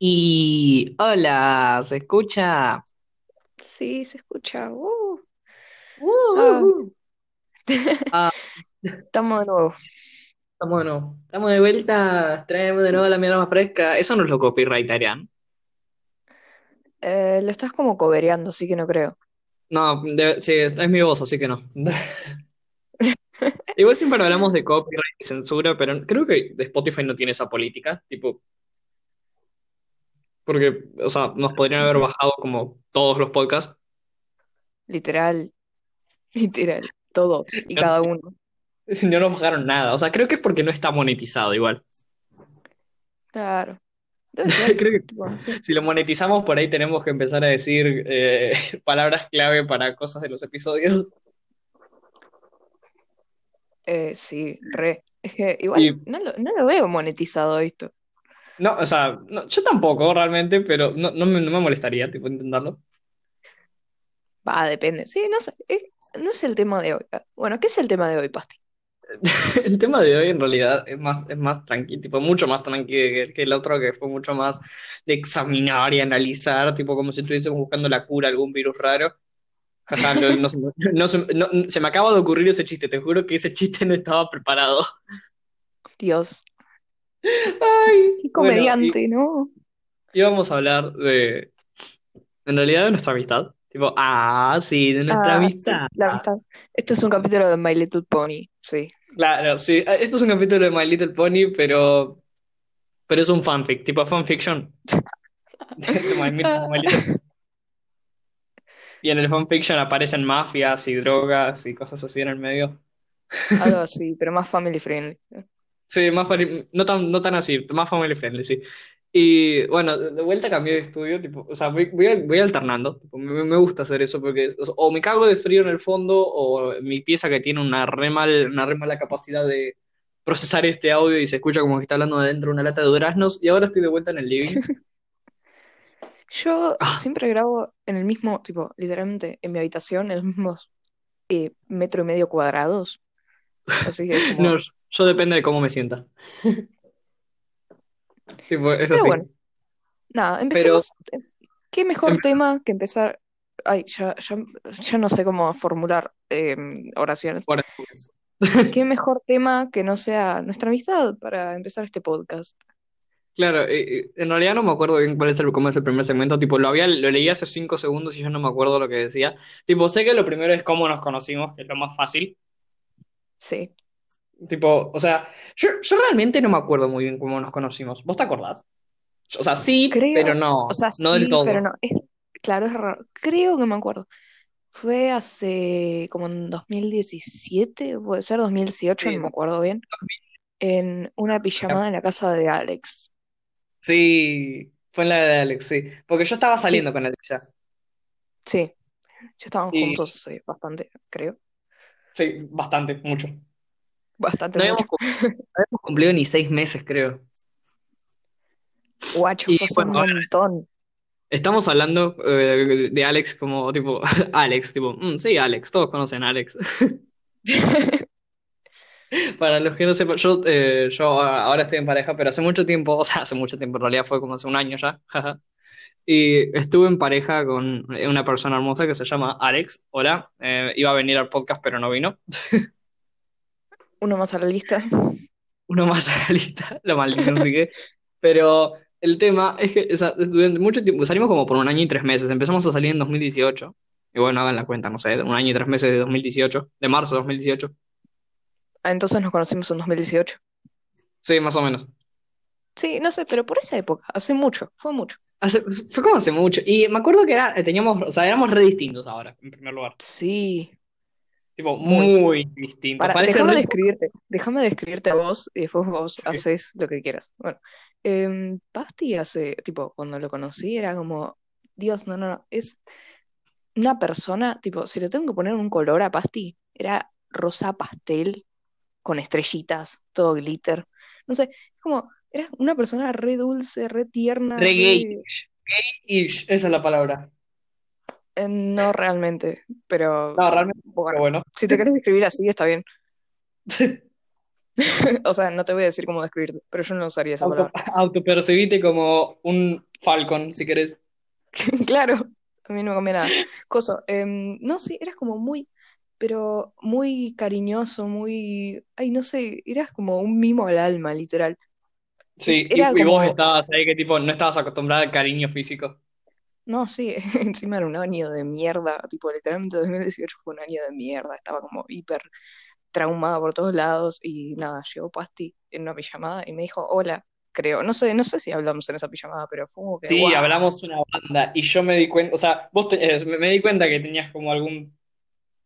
Y hola, ¿se escucha? Sí, se escucha. Uh, ah, Uh, ah, estamos de nuevo. estamos de nuevo. Estamos de vuelta, traemos de nuevo la mierda más fresca. Eso no es lo copyrighterían. Eh, lo estás como cobereando, así que no creo. No, de- sí, es, es mi voz, así que no. Igual siempre hablamos de copyright y censura, pero creo que Spotify no tiene esa política, tipo, porque, o sea, nos podrían haber bajado como todos los podcasts. Literal, literal. Todos y No, cada uno. no nos bajaron nada. O sea, creo que es porque no está monetizado igual. Claro. Creo que. Si lo monetizamos, por ahí tenemos que empezar a decir eh, palabras clave para cosas de los episodios. Eh, sí, re. Es que Y igual no lo, no lo veo monetizado esto. No, o sea, no, yo tampoco realmente, pero no, no me, no me molestaría, tipo, intentarlo. Va, depende. Sí, no sé. eh, no es el tema de hoy. Bueno, ¿qué es el tema de hoy, Pasti? El tema de hoy en realidad es más, es más tranquilo, tipo, mucho más tranquilo que, que el otro, que fue mucho más de examinar y analizar, tipo, como si estuviésemos buscando la cura a algún virus raro. No, no- se me acaba de ocurrir ese chiste, te juro que ese chiste no estaba preparado. Dios, Ay, qué bueno, y, comediante, ¿no? y vamos a hablar de, en realidad, de nuestra amistad. Tipo, ah, sí, de nuestra Ah, sí, amistad. la amistad. Esto es un capítulo de My Little Pony. Sí. Claro, sí. Esto es un capítulo de My Little Pony, pero, pero es un fanfic, tipo fanfiction. De My, Mi- Ah, My Little- Y en el fanfiction aparecen mafias y drogas y cosas así en el medio. algo así, pero más family friendly. Sí, más fami- no tan, no tan así, más family friendly, sí. Y bueno, de vuelta cambié de estudio, tipo, o sea, voy, voy, voy alternando, tipo, me, me gusta hacer eso porque o, sea, o me cago de frío en el fondo o mi pieza que tiene una re mal, una re mala capacidad de procesar este audio y se escucha como que está hablando de dentro de una lata de duraznos y ahora estoy de vuelta en el living. Yo Ah, siempre grabo en el mismo, tipo, literalmente en mi habitación, en los mismos eh, metro y medio cuadrados. Así que no, yo depende de cómo me sienta. Tipo, es Pero así. bueno, nada, Pero empecemos. ¿Qué mejor em- tema que empezar? Ay, ya, ya, ya no sé cómo formular eh, oraciones. ¿Qué mejor tema que no sea nuestra amistad para empezar este podcast? Claro, eh, eh, en realidad no me acuerdo bien cuál es el, cómo es el primer segmento, tipo, lo había, lo leí hace cinco segundos y yo no me acuerdo lo que decía. Tipo, sé que lo primero es cómo nos conocimos, que es lo más fácil. Sí, Tipo, o sea, yo, yo realmente no me acuerdo muy bien cómo nos conocimos. ¿Vos te acordás? O sea, sí, pero creo, no, o sea, no del sí, pero todo. no. Es, claro, es raro. Creo que me acuerdo. Fue hace como en 2017, puede ser 2018, Sí, no me acuerdo bien, en una pijamada en la casa de Alex. sí, fue en la de Alex, sí. Porque yo estaba Sí, saliendo con Alex ya. sí, ya estaban Y juntos bastante, creo, sí, bastante, mucho. bastante No habíamos, mucho. no habíamos cumplido ni seis meses, creo. Guacho, bueno, un montón. estamos hablando eh, de Alex como tipo, Alex, tipo, "Mm, sí, Alex, todos conocen a Alex. Para los que no sepan, yo, eh, yo ahora estoy en pareja, pero hace mucho tiempo, o sea, hace mucho tiempo, en realidad fue como hace un año ya, jaja. Y estuve en pareja con una persona hermosa que se llama Alex. Hola, eh, iba a venir al podcast, pero no vino. Uno más a la lista. Uno más a la lista, la maldición sigue. Pero el tema es que o sea, durante mucho tiempo, salimos como por un año y tres meses. Empezamos a salir en 2018. Y bueno, hagan la cuenta, no sé, un año y tres meses de 2018, de marzo de 2018. Ah, Entonces nos conocimos en 2018. Sí, más o menos. Sí, no sé, pero por esa época, hace mucho, fue mucho. Hace- fue como hace mucho. Y me acuerdo que era, teníamos, o sea, éramos re distintos ahora, en primer lugar. Sí, Tipo, muy. muy distintos. Para, déjame re... describirte, déjame describirte a vos y después vos Sí. haces lo que quieras. Bueno, em, Pasti hace, tipo, cuando lo conocí era como, Dios, no, no, no, es una persona, tipo, si le tengo que poner un color a Pasti, era rosa pastel con estrellitas, todo glitter. No sé, es como, era una persona re dulce, re tierna, Re re... gay-ish. Gay-ish, esa es la palabra. eh, no realmente, pero No, realmente, pero bueno, si te querés describir así, está bien. O sea, no te voy a decir cómo describirte, pero yo no usaría esa Auto, palabra. autopercibite como un Falcon, si querés. Claro, a mí no me comía nada. Coso, em, no sé, eras como muy, pero muy cariñoso, muy, ay, no sé, eras como un mimo al alma, literal. Sí, y, vos estabas ahí que tipo, no estabas acostumbrada al cariño físico. no, sí, encima era un año de mierda, tipo, literalmente 2018 fue un año de mierda, estaba como hiper traumada por todos lados y nada, llegó Pasti en una pijamada y me dijo, hola, creo, no sé, no sé si hablamos en esa pijamada, pero fue como que, Sí, wow, hablamos una banda y yo me di cuenta, o sea, vos te- eh, me, di cuenta que tenías como algún,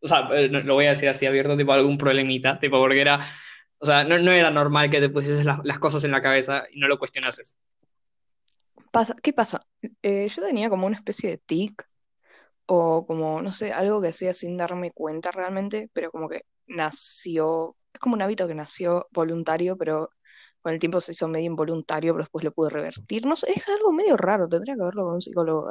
o sea, eh, no- lo voy a decir así abierto, tipo algún problemita, tipo porque era, o sea, no, no era normal que te pusieses las, las cosas en la cabeza y no lo cuestionases. pasa, ¿qué pasa? Eh, yo tenía como una especie de tic o como, no sé, algo que hacía sin darme cuenta realmente, pero como que nació, es como un hábito que nació voluntario, pero con el tiempo se hizo medio involuntario, pero después lo pude revertir. No sé, es algo medio raro, tendría que verlo con un psicólogo.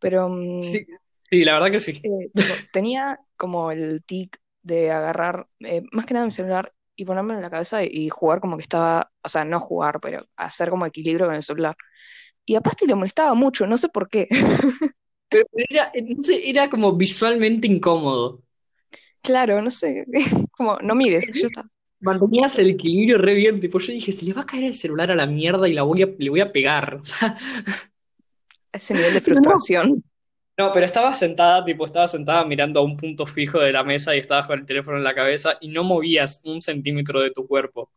Pero, mm, Sí, sí, la verdad que sí. eh, tipo, tenía como el tic de agarrar, eh, más que nada mi celular y ponerme en la cabeza y, y jugar como que estaba, o sea, no jugar, pero hacer como equilibrio con el celular. Y a Pasti le molestaba mucho, no sé por qué. Pero era, no sé, era como visualmente incómodo. Claro, no sé, como, no mires, yo. Mantenías el equilibrio re bien, tipo, yo dije, se le va a caer el celular a la mierda y la voy a, le voy a pegar. O sea, Ese nivel de frustración. No, pero estaba sentada, tipo, estaba sentada mirando a un punto fijo de la mesa y estabas con el teléfono en la cabeza y no movías un centímetro de tu cuerpo.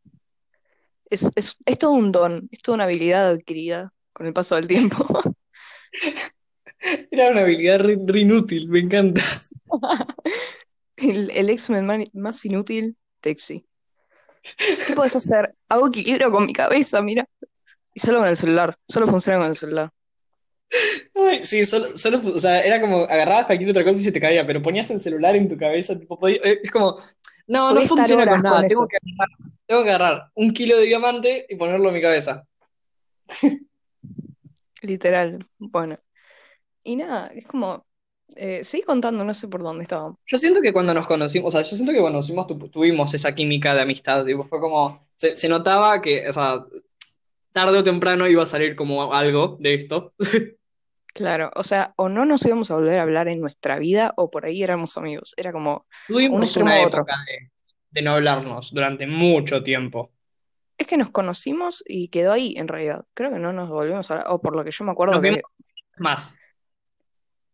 Es, es, es todo un don, es toda una habilidad adquirida con el paso del tiempo. Era una habilidad re, re inútil, me encanta. El, el X-Men más inútil, Texi. ¿Qué puedes hacer? Hago equilibrio con mi cabeza, mira. Y solo con el celular, solo funciona con el celular. Ay, sí, solo, solo, o sea, era como agarrabas cualquier otra cosa y se te caía, pero ponías el celular en tu cabeza, tipo, podía- eh, es como, no, no funciona con nada, tengo que agarrar, tengo que agarrar un kilo de diamante y ponerlo en mi cabeza. Literal. Bueno. Y nada, es como. Eh, seguí contando, no sé por dónde estaba. Yo siento que cuando nos conocimos, o sea, yo siento que cuando nos conocimos tu- tuvimos esa química de amistad, tipo, fue como, se, se notaba que, o sea, tarde o temprano iba a salir como algo de esto. Claro, o sea, o no nos íbamos a volver a hablar en nuestra vida, o por ahí éramos amigos. Era como Tuvimos una época de, de no hablarnos durante mucho tiempo. Es que nos conocimos y quedó ahí, en realidad. Creo que no nos volvimos a hablar, o por lo que yo me Nos acuerdo vimos que más,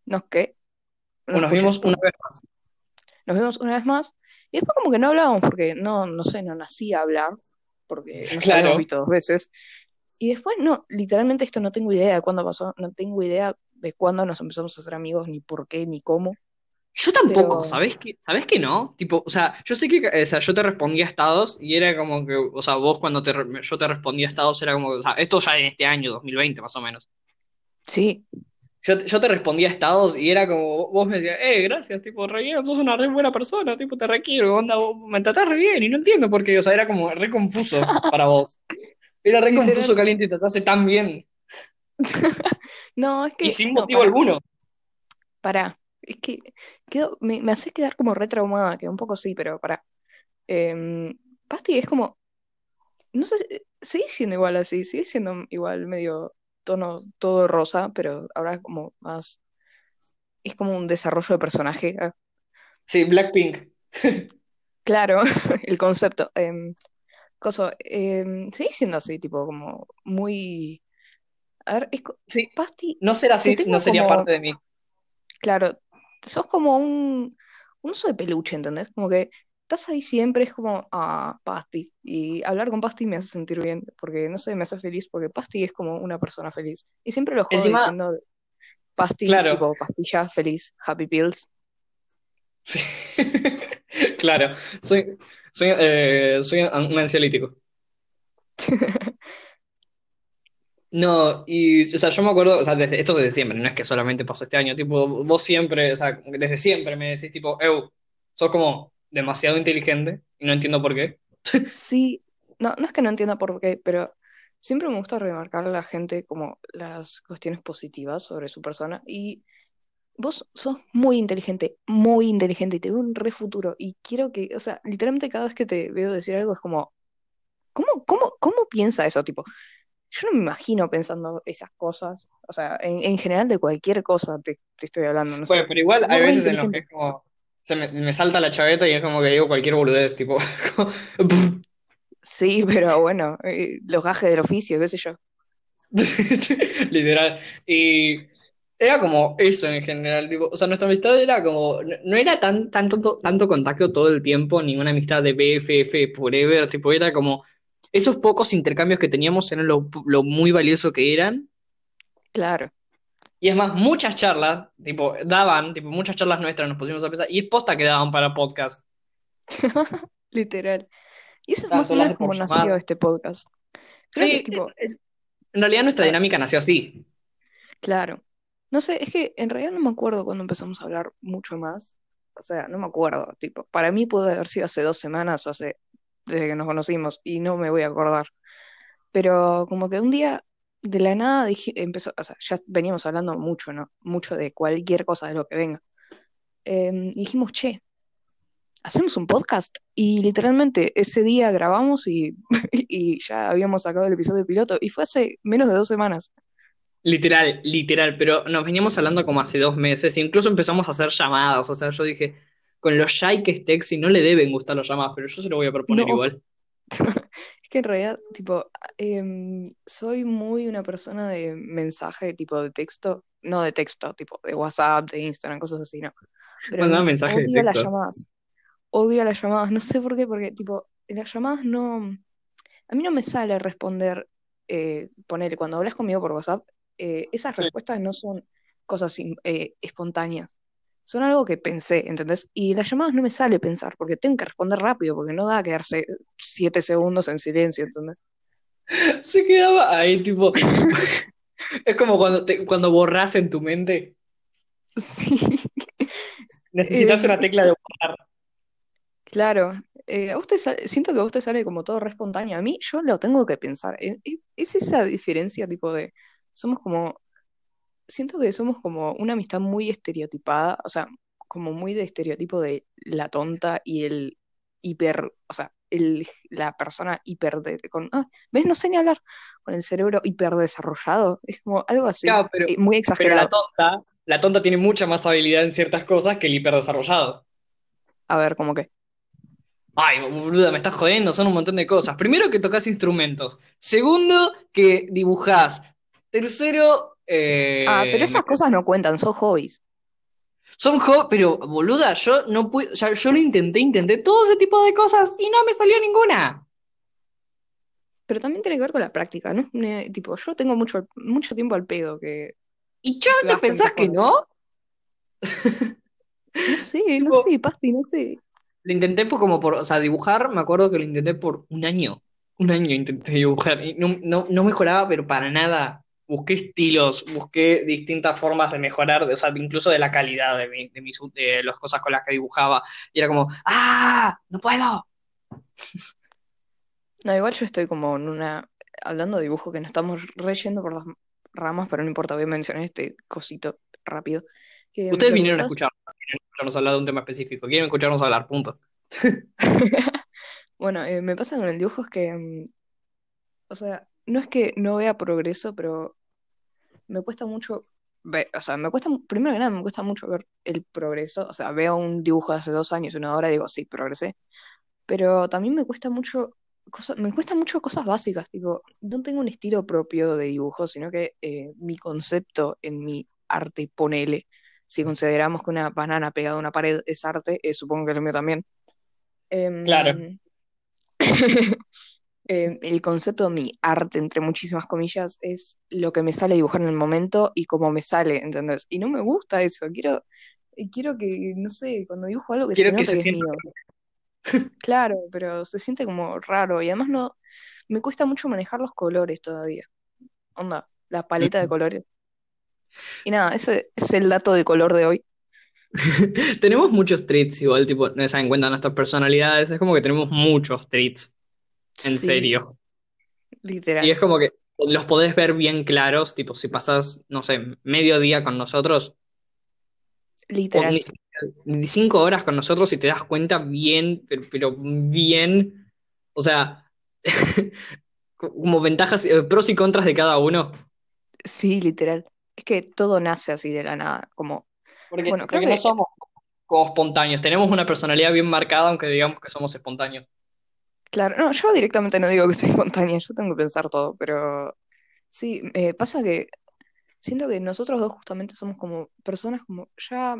nos o nos vimos una vez más. Nos vimos una vez más y después como que no hablábamos porque no, no sé, no nacía hablar, porque nos habíamos Claro. visto dos veces. Y después no, literalmente esto no tengo idea de cuándo pasó, no tengo idea de cuándo nos empezamos a hacer amigos, ni por qué, ni cómo. Yo tampoco, Pero ¿sabés que, ¿sabés que no? Tipo, o sea, yo sé que, o sea, yo te respondía a estados y era como que, o sea, vos cuando te, yo te respondía a estados era como, o sea, esto ya en este año, 2020 más o menos. sí, Yo, yo te respondía a estados y era como, vos me decías, eh, gracias, tipo, re bien, sos una re buena persona, tipo, te requiero, onda, vos me tratás re bien y no entiendo por qué, o sea, era como re confuso para vos. Era re confuso que alguien te tratase tan bien No, es y que, sin no, motivo para, alguno. para. Es que quedo, me, me hace quedar como re traumada, que un poco sí, pero para. Eh, Pasti es como, no sé, sigue siendo igual así, sigue siendo igual medio tono todo rosa, pero ahora es como más, es como un desarrollo de personaje. Sí, Blackpink. Claro, el concepto. Eh, coso, eh, sigue siendo así, tipo, como muy... A ver, es, Sí, Pasti, no ser así no sería como, parte de mí. claro, sos como un, un oso de peluche, ¿entendés? Como que estás ahí siempre, es como, ah, Pasti. Y hablar con Pasti me hace sentir bien, porque no sé, me hace feliz, porque Pasti es como una persona feliz. Y siempre lo juego Encima, diciendo Pasti, claro, tipo pastilla feliz, happy pills. sí. Claro, soy, soy, eh, soy un ansiolítico. No, y, o sea, yo me acuerdo, o sea, desde, esto desde siempre, no es que solamente pasó este año, tipo, vos siempre, o sea, desde siempre me decís, tipo, Eu, sos como demasiado inteligente y no entiendo por qué. Sí, no, no es que no entienda por qué, pero siempre me gusta remarcar a la gente como las cuestiones positivas sobre su persona. Y vos sos muy inteligente, muy inteligente y te veo un re futuro. Y quiero que, o sea, literalmente cada vez que te veo decir algo es como, ¿cómo, cómo, cómo piensa eso? Tipo, yo no me imagino pensando esas cosas. O sea, en, en general de cualquier cosa te, te estoy hablando, no sé. Bueno, pero igual hay veces en los que es como. Se me, me salta la chaveta y es como que digo cualquier boludez, tipo. Sí, pero bueno, eh, los gajes del oficio, qué sé yo. Literal. Y era como eso en general. tipo, o sea, nuestra amistad era como. No, no era tan, tanto, tanto contacto todo el tiempo, ni una amistad de BFF forever. Tipo, era como. Esos pocos intercambios que teníamos eran lo, lo muy valioso que eran. Claro. Y es más, muchas charlas, tipo, daban, tipo, muchas charlas nuestras nos pusimos a pensar. Y es posta que daban para podcast. Literal. Y eso es más o menos como nació este podcast. Creo que, Sí, tipo, es- en realidad nuestra dinámica nació así. claro. No sé, es que en realidad no me acuerdo cuando empezamos a hablar mucho más. O sea, no me acuerdo, tipo, para mí pudo haber sido hace dos semanas o hace, desde que nos conocimos, y no me voy a acordar. Pero como que un día, de la nada, dije, empezó, o sea, ya veníamos hablando mucho, ¿no? Mucho de cualquier cosa, de lo que venga. Em, y dijimos, che, hacemos un podcast. Y literalmente ese día grabamos y, y ya habíamos sacado el episodio piloto. Y fue hace menos de dos semanas. Literal, literal, pero nos veníamos hablando como hace dos meses, incluso empezamos a hacer llamadas, o sea, yo dije, con lo shy que es Texi no le deben gustar las llamadas, pero yo se lo voy a proponer No, igual. es que en realidad, tipo, em, soy muy una persona de mensaje, tipo de texto, no de texto, tipo de WhatsApp, de Instagram, cosas así, no. Pero Mandaba n- mensaje de odio las texto. llamadas, odio las llamadas, no sé por qué, porque, tipo, las llamadas no, a mí no me sale responder, eh, poner, cuando hablas conmigo por WhatsApp, eh, esas Sí. respuestas no son cosas eh, espontáneas. Son algo que pensé, ¿entendés? Y las llamadas no me sale pensar, porque tengo que responder rápido, porque no da a quedarse siete segundos en silencio, ¿entendés? Se quedaba ahí, tipo, es como cuando, te- cuando borras en tu mente, Sí. necesitas Eh, una tecla de borrar. claro. Eh, a usted siento que a usted sale como todo re espontáneo. A mí yo lo tengo que pensar. Eh, eh, Es esa diferencia tipo de... Somos como... Siento que somos como una amistad muy estereotipada, o sea, como muy de estereotipo de la tonta y el hiper, o sea, el, la persona hiper de, con, ah, ¿ves? No sé ni hablar, con el cerebro hiper desarrollado, es como algo así, Claro, pero, eh, muy pero la exagerado. tonta, la tonta tiene mucha más habilidad en ciertas cosas que el hiperdesarrollado. A ver, como que, Ay, boluda, me estás jodiendo, son un montón de cosas. Primero que tocas instrumentos. Segundo que dibujás. Tercero, ah, pero eh, esas cosas no cuentan, son hobbies. son jo- pero boluda, yo no pude, o sea, yo lo intenté, intenté todo ese tipo de cosas y no me salió ninguna. Pero también tiene que ver con la práctica, ¿no? Tipo, yo tengo mucho, mucho tiempo al pedo que ¿Y yo te pensás que no? No sé, no Tipo, sé, Pasti, no sé. lo intenté por, como por, o sea, dibujar, me acuerdo que lo intenté por un año. Un año intenté dibujar y no, no, no mejoraba, pero para nada. Busqué estilos, busqué distintas formas de mejorar, de- o sea, incluso de la calidad de, mi- de, mis, de las cosas con las que dibujaba. Y era como, ¡ah! ¡No puedo! No, igual yo estoy como en una, hablando de dibujo, que nos estamos reyendo por las ramas, pero no importa, voy a mencionar este cosito rápido. Que Ustedes vinieron a pasa escuchar, vinieron a escucharnos hablar de un tema específico, quieren escucharnos hablar, punto. Bueno, eh, me pasa con el dibujo es que, mm, o sea, no es que no vea progreso, pero me cuesta mucho ver, o sea, me cuesta, primero que nada, me cuesta mucho ver el progreso. O sea, veo un dibujo de hace dos años, una hora, y digo, sí, progresé. Pero también me cuesta mucho, cosa- me cuesta mucho cosas básicas, tipo, no tengo un estilo propio de dibujo, sino que eh, mi concepto en mi arte, ponele, si consideramos que una banana pegada a una pared es arte, eh, supongo que lo mío también. Claro. Em, eh, el concepto de mi arte, entre muchísimas comillas, es lo que me sale dibujar en el momento y cómo me sale, ¿entendés? Y no me gusta eso, quiero, eh, quiero que, no sé, cuando dibujo algo que se que note se que es sienta. mío. Claro, pero se siente como raro y además no, me cuesta mucho manejar los colores todavía. Onda, la paleta de colores. Y nada, ese es el dato de color de hoy. tenemos muchos traits igual, tipo, no se dan cuenta de nuestras personalidades, es como que tenemos muchos traits, en Sí, serio. Y literal. es como que los podés ver bien claros, tipo, si pasás, no sé, medio día con nosotros, Literal. ni cinco horas con nosotros y te das cuenta bien, pero, pero bien, o sea, como ventajas, eh, pros y contras de cada uno. Sí, literal. Es que todo nace así de la nada. Como, Porque, bueno, creo porque no que somos como espontáneos, tenemos una personalidad bien marcada, aunque digamos que somos espontáneos. Claro, no, yo directamente no digo que soy espontánea, yo tengo que pensar todo, pero sí, eh, pasa que siento que nosotros dos justamente somos como personas como ya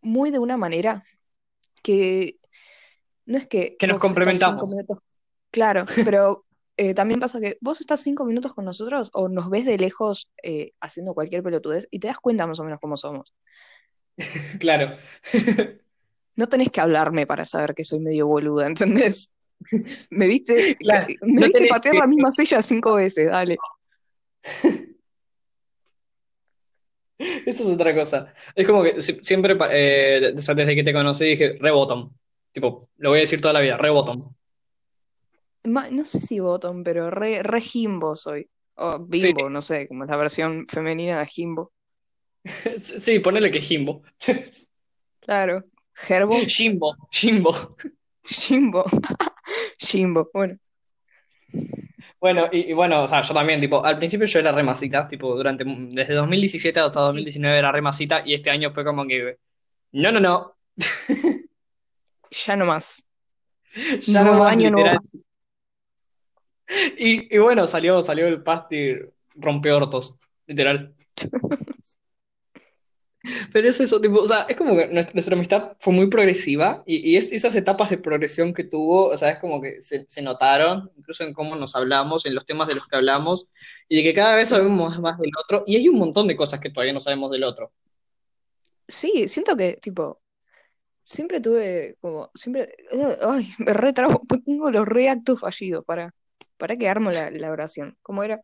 muy de una manera que no es que Que nos complementamos. minutos, claro, pero eh, también pasa que vos estás cinco minutos con nosotros o nos ves de lejos eh, haciendo cualquier pelotudez y te das cuenta más o menos cómo somos. Claro. No tenés que hablarme para saber que soy medio boluda, ¿entendés? Me viste, Claro, me no viste patear que- la misma silla cinco veces, dale. Eso es otra cosa. Es como que si- siempre, eh, desde que te conocí dije, rebottom. Tipo, lo voy a decir toda la vida, rebottom. Ma- no sé si bottom, pero re, re Jimbo soy. O Sí, bimbo, no sé, como es la versión femenina de Jimbo. sí, ponele que Jimbo. Claro. Gerbo, Jimbo, Jimbo. Jimbo, Jimbo. Bueno, Bueno, y, y bueno, o sea, yo también, tipo, al principio yo era remasita, tipo, durante, desde 2017 hasta sí, 2019 era remasita, y este año fue como que, no, no, no, ya no más. ya no más, año, nuevo. literal. Y, y bueno, salió, salió el Pasti rompió hortos, literal. Pero es eso, tipo, o sea, es como que nuestra, amistad fue muy progresiva y, y es- esas etapas de progresión que tuvo, o sea, es como que se, se notaron, incluso en cómo nos hablamos, en los temas de los que hablamos, y de que cada vez sabemos más, del otro, y hay un montón de cosas que todavía no sabemos del otro. Sí, siento que, tipo, siempre tuve como, siempre, eh, ay, me retrabo, tengo los reactos fallidos para, para que armo la, la oración. Como era,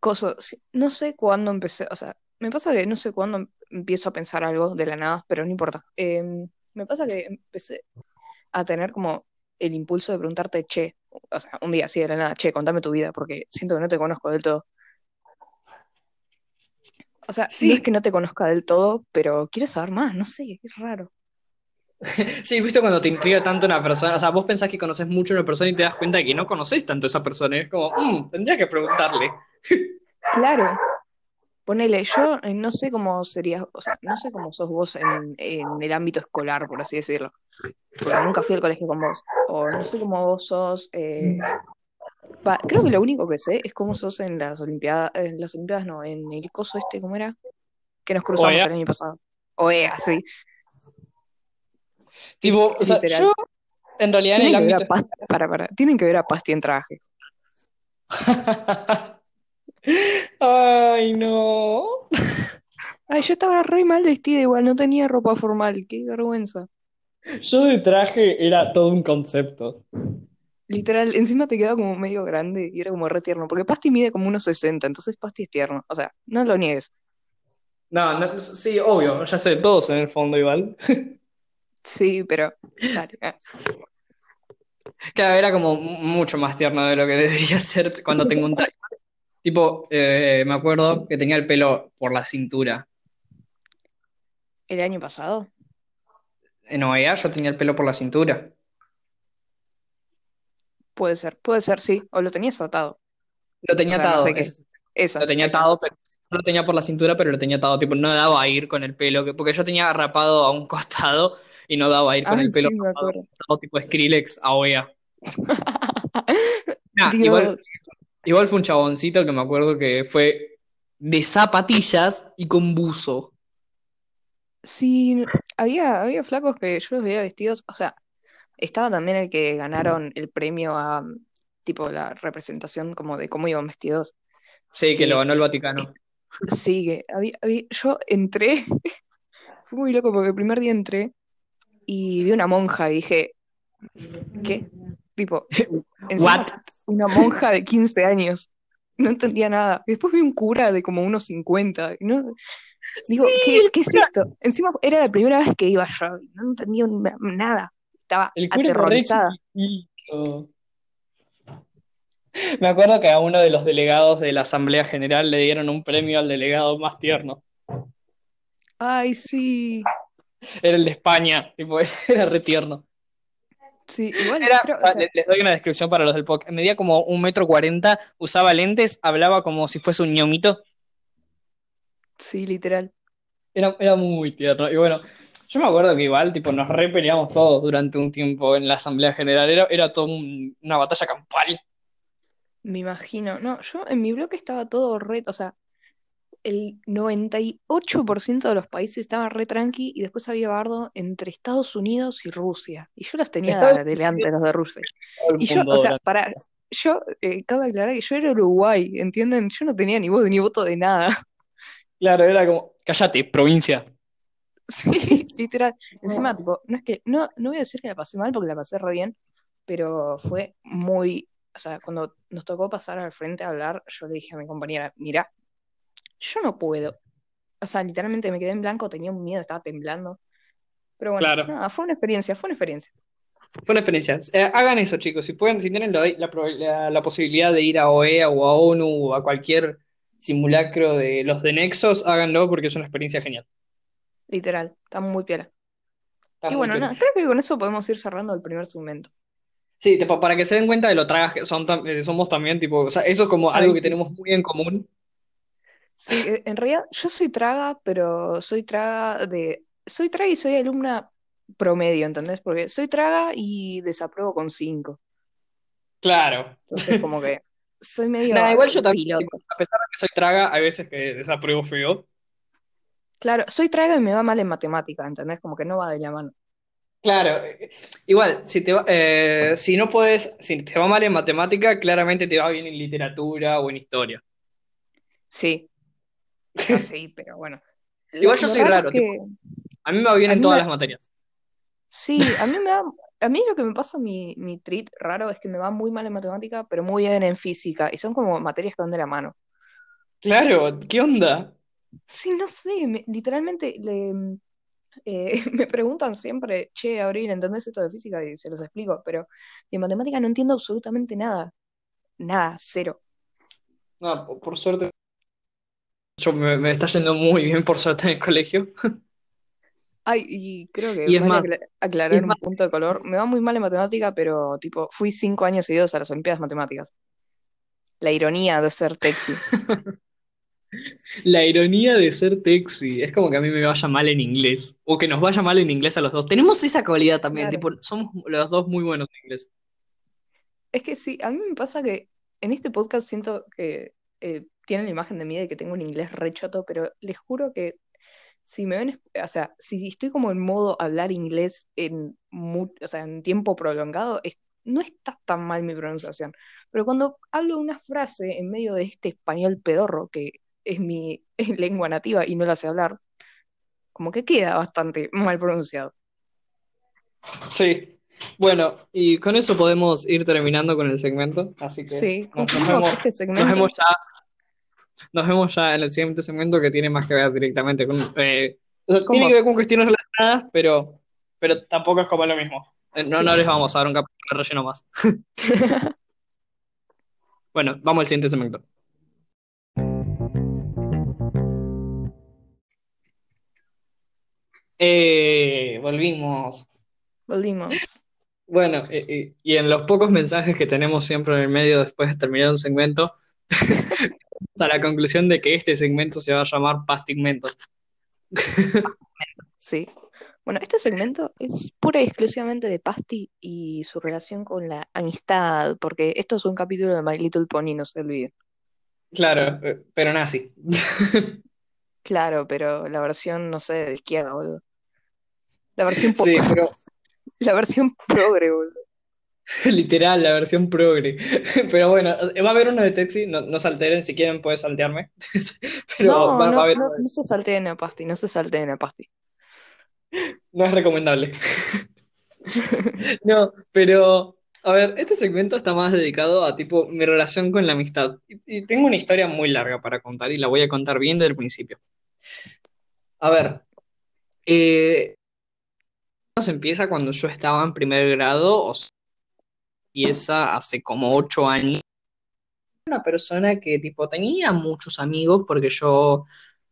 cosas, no sé cuándo empecé, o sea, me pasa que no sé cuándo em- empiezo a pensar algo de la nada, pero no importa. Em, me pasa que empecé a tener como el impulso de preguntarte, che, o sea, un día así de la nada, che, contame tu vida, porque siento que no te conozco del todo. O sea, no es que no te conozca del todo, pero quiero saber más, no sé, es raro. sí, viste cuando te intriga tanto una persona, o sea, vos pensás que conoces mucho a una persona y te das cuenta de que no conoces tanto a esa persona, y es como, "Mm, tendría que preguntarle. Claro, ponele, yo eh, no sé cómo sería, o sea, no sé cómo sos vos en, en el ámbito escolar, por así decirlo, porque nunca fui al colegio con vos, o no sé cómo vos sos, eh, creo que lo único que sé es cómo sos en las Olimpiadas, en las Olimpiadas no, en el coso este, ¿cómo era? Que nos cruzamos Oye, el año pasado. OEA, sí, tipo, o sea, yo en realidad en el ámbito... Pasti, para, para, tienen que ver a Pasti en traje. Ay, no. Ay, yo estaba re mal vestida igual, no tenía ropa formal, qué vergüenza. Yo de traje era todo un concepto. Literal, encima te quedaba como medio grande y era como re tierno, porque Pasti mide como unos 60, entonces Pasti es tierno, o sea, no lo niegues. No, no, sí, obvio, ya sé, todos en el fondo igual. Sí, pero dale. ah. Claro, era como mu- mucho más tierno de lo que debería ser cuando tengo un traje. Tipo, eh, me acuerdo que tenía el pelo por la cintura. ¿El año pasado? En OEA yo tenía el pelo por la cintura. Puede ser, puede ser, sí, o lo tenías atado, Lo o tenía sea, no atado, sé qué, es- eso, lo tenía atado, pero no lo tenía por la cintura, pero lo tenía atado. Tipo, no daba a ir con el pelo, que- porque yo tenía rapado a un costado y no daba a ir con Ay, el pelo sí, me acuerdo. rapado tipo Skrillex a OEA. Nah, igual, igual fue un chaboncito que me acuerdo que fue de zapatillas y con buzo. sí, había, había flacos que yo los veía vestidos, o sea, estaba también el que ganaron el premio a, tipo, la representación como de cómo iban vestidos, Sí, que lo ganó el Vaticano. sí, que había, había- yo entré, fue muy loco porque el primer día entré y vi una monja y dije, ¿qué? Tipo, What? una monja de 15 años. No entendía nada. Después vi un cura de como unos 50. y No, digo, Sí, ¿qué, es esto? Encima era la primera vez que iba yo. No entendía na- nada. Estaba el cura aterrorizada. Me acuerdo que a uno de los delegados de la Asamblea General le dieron un premio al delegado más tierno. Ay, sí. Era el de España, tipo, era re tierno. Sí, igual Era, creo, o sea, o sea, le- les, doy una descripción para los del podcast. Medía como un metro cuarenta, usaba lentes, hablaba como si fuese un ñomito. sí, literal. Era, era muy tierno. Y bueno, yo me acuerdo que igual, tipo, nos re peleamos todos durante un tiempo en la Asamblea General. Era, era todo un- una batalla campal. Me imagino. No, yo en mi bloque estaba todo re, o sea, el 98% de los países estaban re tranqui y después había bardo entre Estados Unidos y Rusia. Y yo los tenía Estados delante los de Rusia. Y yo, o sea, para, yo, eh, cabe aclarar que yo era Uruguay, ¿entienden? Yo no tenía ni voz ni voto de nada. Claro, era como, cállate, provincia. Sí, literal. Encima, tipo, no es que, no, no voy a decir que la pasé mal porque la pasé re bien, pero fue muy, o sea, cuando nos tocó pasar al frente a hablar, yo le dije a mi compañera, mira, yo no puedo. O sea, literalmente me quedé en blanco, tenía un miedo, estaba temblando. Pero bueno, Claro. nada, fue una experiencia, fue una experiencia. Fue una experiencia. Eh, hagan eso, chicos. Si pueden, si tienen la, la posibilidad de ir a OEA o a ONU o a cualquier simulacro de los de Nexos, háganlo porque es una experiencia genial. Literal, está muy piola. Está Y muy bueno, piola. creo que con eso podemos ir cerrando el primer segmento. Sí, tipo, para que se den cuenta de lo tragas que son tam- eh, somos también, tipo, o sea, eso es como algo que tenemos muy en común. Sí, eh, en realidad yo soy traga, pero soy traga de... Soy traga y soy alumna promedio, ¿entendés? Porque soy traga y desapruebo con 5. Claro. Entonces como que soy medio Nada, igual yo también, piloto. a pesar de que soy traga, hay veces que desapruebo feo. Claro, soy traga y me va mal en matemática, ¿entendés? Como que no va de la mano. Claro, eh, igual, si te va- eh, si no puedes, si te va mal en matemática, claramente te va bien en literatura o en historia. Sí, ah, sí, pero bueno. Igual yo soy raro es tipo, a mí me va bien en todas me... las materias. Sí, a mí me da... A mí lo que me pasa, mi, mi treat raro, es que me va muy mal en matemática, pero muy bien en física. Y son como materias que van de la mano. Claro, ¿qué onda? Sí, no sé, me- literalmente le, eh, me preguntan siempre, che, Abril, ¿entendés esto de física? Y se los explico, pero de matemática no entiendo absolutamente nada. Nada, cero. No, por suerte, yo me, me está yendo muy bien por suerte en el colegio. Ay, y creo que Y es más, aclarar es un más, punto de color. Me va muy mal en matemática, pero tipo, fui cinco años seguidos a las Olimpiadas Matemáticas. La ironía de ser Texi. la ironía de ser Texi, es como que a mí me vaya mal en inglés, o que nos vaya mal en inglés a los dos. Tenemos esa cualidad también, Claro. tipo, somos los dos muy buenos en inglés. Es que sí, a mí me pasa que en este podcast siento que eh, tienen la imagen de mí de que tengo un inglés re choto, pero les juro que si me ven, o sea, si estoy como en modo hablar inglés en, o sea, en tiempo prolongado, es- no está tan mal mi pronunciación. Pero cuando hablo una frase en medio de este español pedorro, que es mi lengua nativa y no la sé hablar, como que queda bastante mal pronunciado. Sí. Bueno, y con eso podemos ir terminando con el segmento, así que Sí, nos, nos vemos, este nos segmento. vemos ya, nos vemos ya en el siguiente segmento que tiene más que ver directamente con, eh, tiene que ver con cuestiones relacionadas, pero, pero tampoco es como lo mismo. Eh, No, no les vamos a dar un capítulo relleno más. Bueno, vamos al siguiente segmento. Eh, volvimos. Volvimos. Bueno, eh, y en los pocos mensajes que tenemos siempre en el medio después de terminar un segmento, a la conclusión de que este segmento se va a llamar Pastigmento. Sí. Bueno, este segmento es pura y exclusivamente de Pasti y su relación con la amistad, porque esto es un capítulo de My Little Pony, no se olviden. Claro, eh, pero nazi. Claro, pero la versión, no sé, de izquierda, boludo. La versión, Sí, pero la versión progre, boludo. literal, la versión progre. Pero bueno, va a haber uno de Texi, no, no se alteren, si quieren pueden saltearme. Pero No, va, va a no, haber no, no se salteen a Pasti, no se salteen a Pasti. No es recomendable. No, pero, a ver, este segmento está más dedicado a tipo mi relación con la amistad. Y, y tengo una historia muy larga para contar y la voy a contar bien desde el principio. A ver, eh, se empieza cuando yo estaba en primer grado, o sea, empieza hace como ocho años. Una persona que tipo tenía muchos amigos porque yo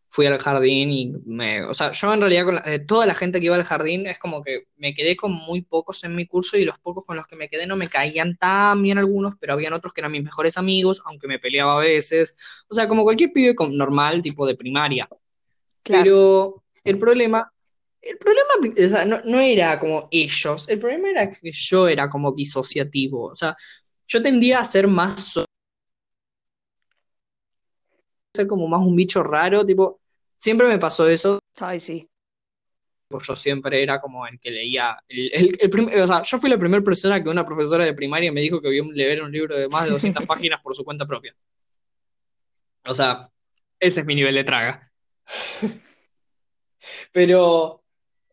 fui al jardín y me, o sea, yo en realidad con la- eh, toda la gente que iba al jardín es como que me quedé con muy pocos en mi curso y los pocos con los que me quedé no me caían tan bien algunos, pero habían otros que eran mis mejores amigos, aunque me peleaba a veces, o sea, como cualquier pibe con- normal, tipo de primaria. Claro. Pero el problema, el problema, o sea, no, no era como ellos, el problema era que yo era como disociativo, o sea, yo tendía a ser más, so- ser como más un bicho raro, tipo, siempre me pasó eso, Ay, sí. pues yo siempre era como el que leía, el, el- el prim- o sea, yo fui la primera persona que una profesora de primaria me dijo que vio leer un libro de más de 200 páginas por su cuenta propia. O sea, ese es mi nivel de traga. Pero,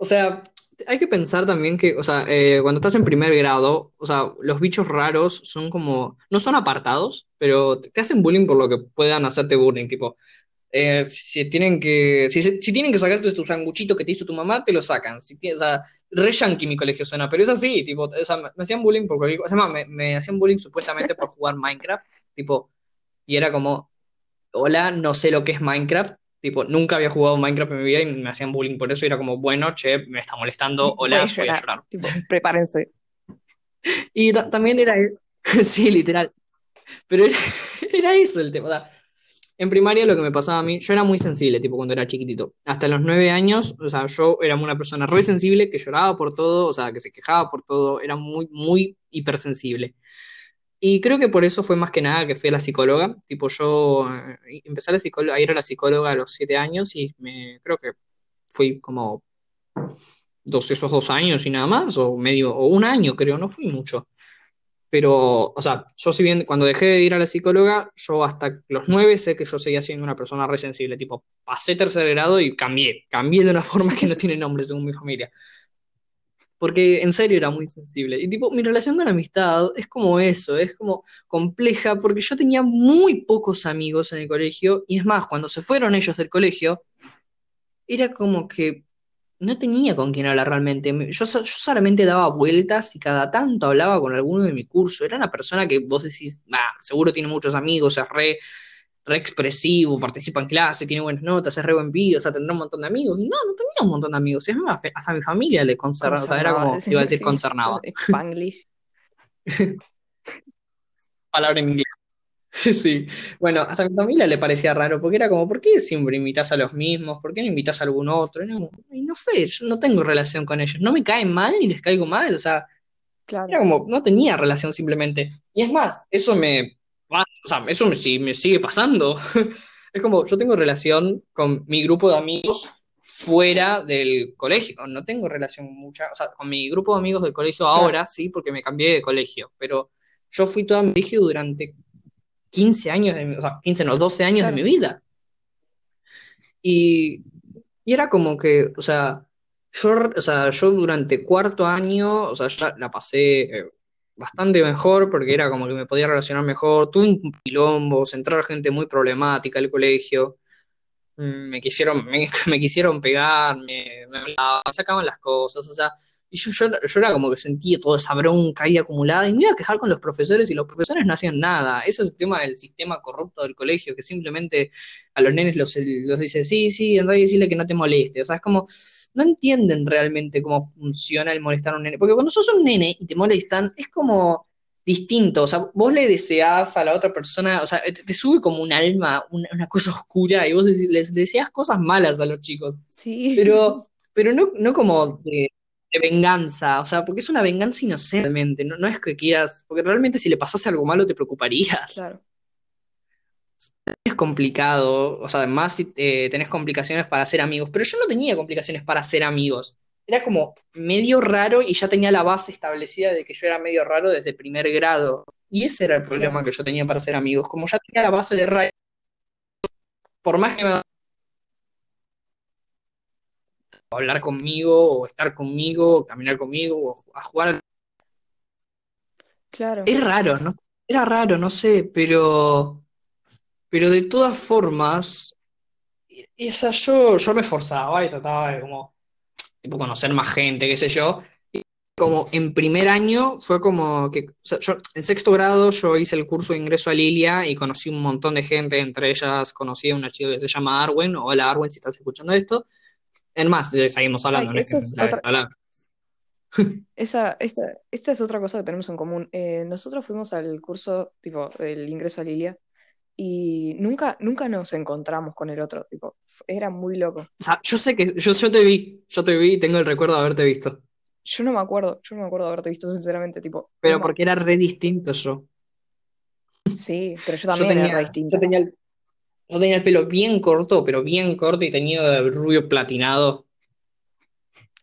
o sea, hay que pensar también que, o sea, eh, cuando estás en primer grado, o sea, los bichos raros son como, no son apartados, pero te hacen bullying por lo que puedan hacerte bullying, tipo, eh, si tienen que, si, si tienen que sacarte tu sanguchito que te hizo tu mamá, te lo sacan. O sea, re yankee mi colegio suena, pero es así, tipo, o sea, me, hacían bullying por cualquier cosa, es más, me, me hacían bullying supuestamente por jugar Minecraft, tipo, y era como, hola, no sé lo que es Minecraft. Tipo, nunca había jugado Minecraft en mi vida y me hacían bullying por eso. Y era como, bueno, che, me está molestando, Voy hola, a voy a llorar. llorar. Tipo, prepárense. Y ta- también era, sí, literal. Pero era, era eso el tema. O sea, en primaria lo que me pasaba a mí, yo era muy sensible, tipo, cuando era chiquitito. Hasta los nueve años, o sea, yo era una persona re sensible, que lloraba por todo, o sea, que se quejaba por todo, era muy, muy hipersensible. Y creo que por eso fue más que nada que fui a la psicóloga. Tipo, yo eh, empecé a, la a ir a la psicóloga a los siete años y me, creo que fui como dos, esos dos años y nada más, o medio, o un año creo, no fui mucho. Pero, o sea, yo si bien cuando dejé de ir a la psicóloga, yo hasta los nueve sé que yo seguía siendo una persona re sensible. Tipo, pasé tercer grado y cambié. Cambié de una forma que no tiene nombre según mi familia. Porque en serio era muy sensible. Y tipo, mi relación con amistad es como eso, es como compleja, porque yo tenía muy pocos amigos en el colegio, y es más, cuando se fueron ellos del colegio, era como que no tenía con quién hablar realmente. Me- Yo, yo solamente daba vueltas y cada tanto hablaba con alguno de mi curso. Era una persona que vos decís, "Ah, seguro tiene muchos amigos, es re, re expresivo, participa en clase, tiene buenas notas, es re buen pibe, o sea, tendrá un montón de amigos. Y no, no tenía un montón de amigos. Es más, hasta mi familia le concernaba, o sea, era como, iba a decir Sí, concernaba. Spanglish. Palabra en inglés. Sí, bueno, hasta a mi familia le parecía raro, porque era como, ¿por qué siempre invitas a los mismos? ¿Por qué no invitas a algún otro? Como, y no sé, yo no tengo relación con ellos, no me caen mal ni les caigo mal, o sea, Claro. era como, no tenía relación simplemente. Y es más, eso me, o sea, eso me, me sigue pasando. Es como, yo tengo relación con mi grupo de amigos fuera del colegio, no tengo relación mucha, o sea, con mi grupo de amigos del colegio ahora sí, porque me cambié de colegio, pero yo fui todo mi colegio durante 15 años, de o sea, 15 no, 12 años Claro. de mi vida. Y, y era como que, o sea, yo, o sea, yo durante cuarto año, o sea, ya la pasé eh, bastante mejor porque era como que me podía relacionar mejor, tuve un quilombo, entrar gente muy problemática al colegio, mm, me quisieron, me, quisieron pegar, me, me hablaban, sacaban las cosas, o sea, y yo, yo, yo era como que sentía toda esa bronca ahí acumulada y me iba a quejar con los profesores y los profesores no hacían nada. Ese es el tema del sistema corrupto del colegio, que simplemente a los nenes los, los dice, sí, sí, anda y decirle que no te moleste. O sea, es como, no entienden realmente cómo funciona el molestar a un nene. Porque cuando sos un nene y te molestan, es como distinto. O sea, vos le deseás a la otra persona, o sea, te, te sube como un alma, una, una cosa oscura, y vos dec- les deseas cosas malas a los chicos. Sí. Pero, pero no, no como de, de venganza, o sea, porque es una venganza inocente realmente, no, no es que quieras, porque realmente si le pasase algo malo te preocuparías. Claro. Es complicado, o sea, además si eh, tenés complicaciones para ser amigos, pero yo no tenía complicaciones para ser amigos. Era como medio raro y ya tenía la base establecida de que yo era medio raro desde primer grado. Y ese era el problema que yo tenía para ser amigos. Como ya tenía la base de raro, por más que me hablar conmigo, o estar conmigo, o caminar conmigo, o a jugar. Claro. Es raro, ¿no? Era raro, no sé, pero, pero de todas formas, esa yo, yo me esforzaba y trataba de como, tipo, conocer más gente, qué sé yo. Y como en primer año fue como que, o sea, yo en sexto grado yo hice el curso de ingreso a Lilia y conocí un montón de gente, entre ellas conocí a una chica que se llama Arwen, hola Arwen si estás escuchando esto, en más, seguimos hablando, Ay, eso es otra, esa, esta, esta es otra cosa que tenemos en común. Eh, nosotros fuimos al curso, tipo, del ingreso a Lilia, y nunca, nunca nos encontramos con el otro, tipo, era muy loco. o sea, yo sé que yo, yo te vi, yo te vi y tengo el recuerdo de haberte visto, Yo no me acuerdo, yo no me acuerdo de haberte visto, sinceramente, tipo, pero no porque era re distinto yo. sí, pero yo Yo también era tenía, distinta. yo tenía el, yo tenía el pelo bien corto, pero bien corto y tenía el rubio platinado.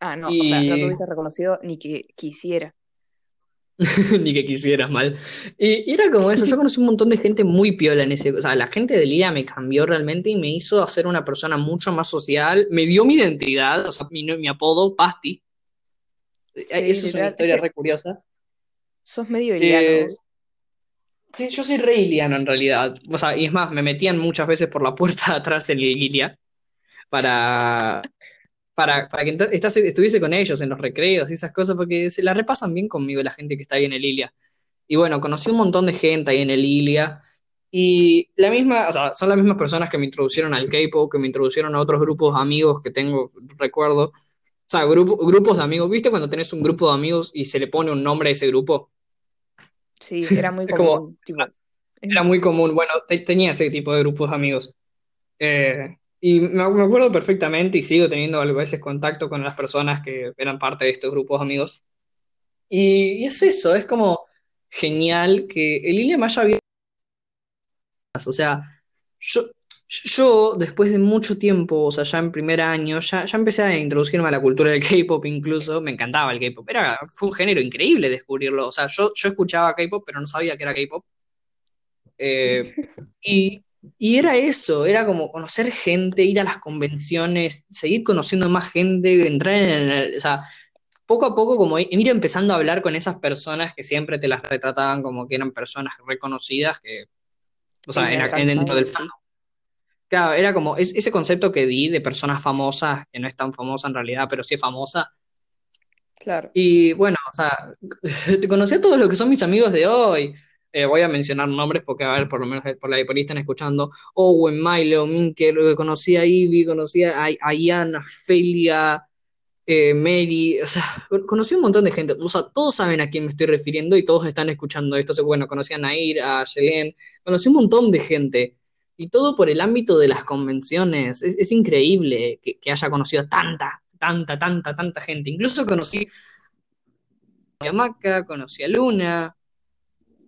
Ah, no, o sea, no te hubiese reconocido ni que quisiera. ni que quisieras mal. Y, y era como eso, yo conocí un montón de gente muy piola en ese, o sea, la gente de Lía me cambió realmente y me hizo ser una persona mucho más social, me dio mi identidad, o sea, mi, mi apodo, Pasti. Eh, Sí, Eso es una historia re curiosa. sos medio Eh, iliano. Sí, yo soy re iliano en realidad. O sea, y es más, me metían muchas veces por la puerta de atrás en el Ilia para, para, para que estase- estuviese con ellos en los recreos y esas cosas, porque se la repasan bien conmigo la gente que está ahí en el Ilia. Y bueno, conocí un montón de gente ahí en el Ilia. Y la misma, o sea, son las mismas personas que me introducieron al K-pop, que me introducieron a otros grupos de amigos que tengo, recuerdo. O sea, grupo- grupos de amigos. ¿Viste cuando tenés un grupo de amigos y se le pone un nombre a ese grupo? Sí, era muy como, común, tipo, era muy común. Bueno, te- tenía ese tipo de grupos de amigos. Eh, y me, me acuerdo perfectamente y sigo teniendo a veces contacto con las personas que eran parte de estos grupos de amigos. Y, y es eso, es como genial que el ILE me haya abierto. O sea, yo, yo después de mucho tiempo, o sea, ya en primer año, ya, ya empecé a introducirme a la cultura del K-pop incluso, me encantaba el K-pop, era, fue un género increíble descubrirlo, o sea, yo, yo escuchaba K-pop, pero no sabía que era K-pop. Eh, y, y era eso, era como conocer gente, ir a las convenciones, seguir conociendo más gente, entrar en el, o sea, poco a poco como ir empezando a hablar con esas personas que siempre te las retrataban como que eran personas reconocidas, que, o sea, en, en- dentro del fandom. Claro, era como es- ese concepto que di de personas famosas, que no es tan famosa en realidad, pero sí es famosa. Claro. Y bueno, o sea, te conocí a todos los que son mis amigos de hoy. Eh, voy a mencionar nombres porque, a ver, por lo menos por ahí, por ahí están escuchando. Owen, Milo, Minker, eh, conocí a Ivy, conocí a, a Ian, a Felia, eh, Mary, o sea, con- conocí un montón de gente. O sea, todos saben a quién me estoy refiriendo y todos están escuchando esto. Bueno, conocí a Nair, a Yelen, conocí un montón de gente. Y todo por el ámbito de las convenciones. Es, es increíble que, que haya conocido a tanta, tanta, tanta, tanta gente. Incluso conocí a Maca, conocí a Luna,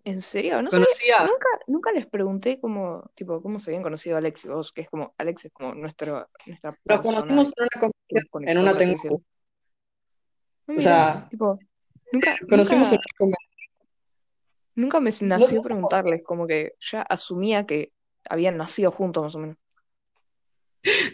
¿En serio? No sabía, conocí a... nunca, nunca les pregunté cómo, tipo, cómo se habían conocido a Alex y vos, que es como, Alex es como nuestro, nuestra Nos conocimos en una convención, en una. No, O sea, tipo, nunca, conocimos en nunca, una convención. nunca me nació preguntarles, como que ya asumía que habían nacido juntos más o menos.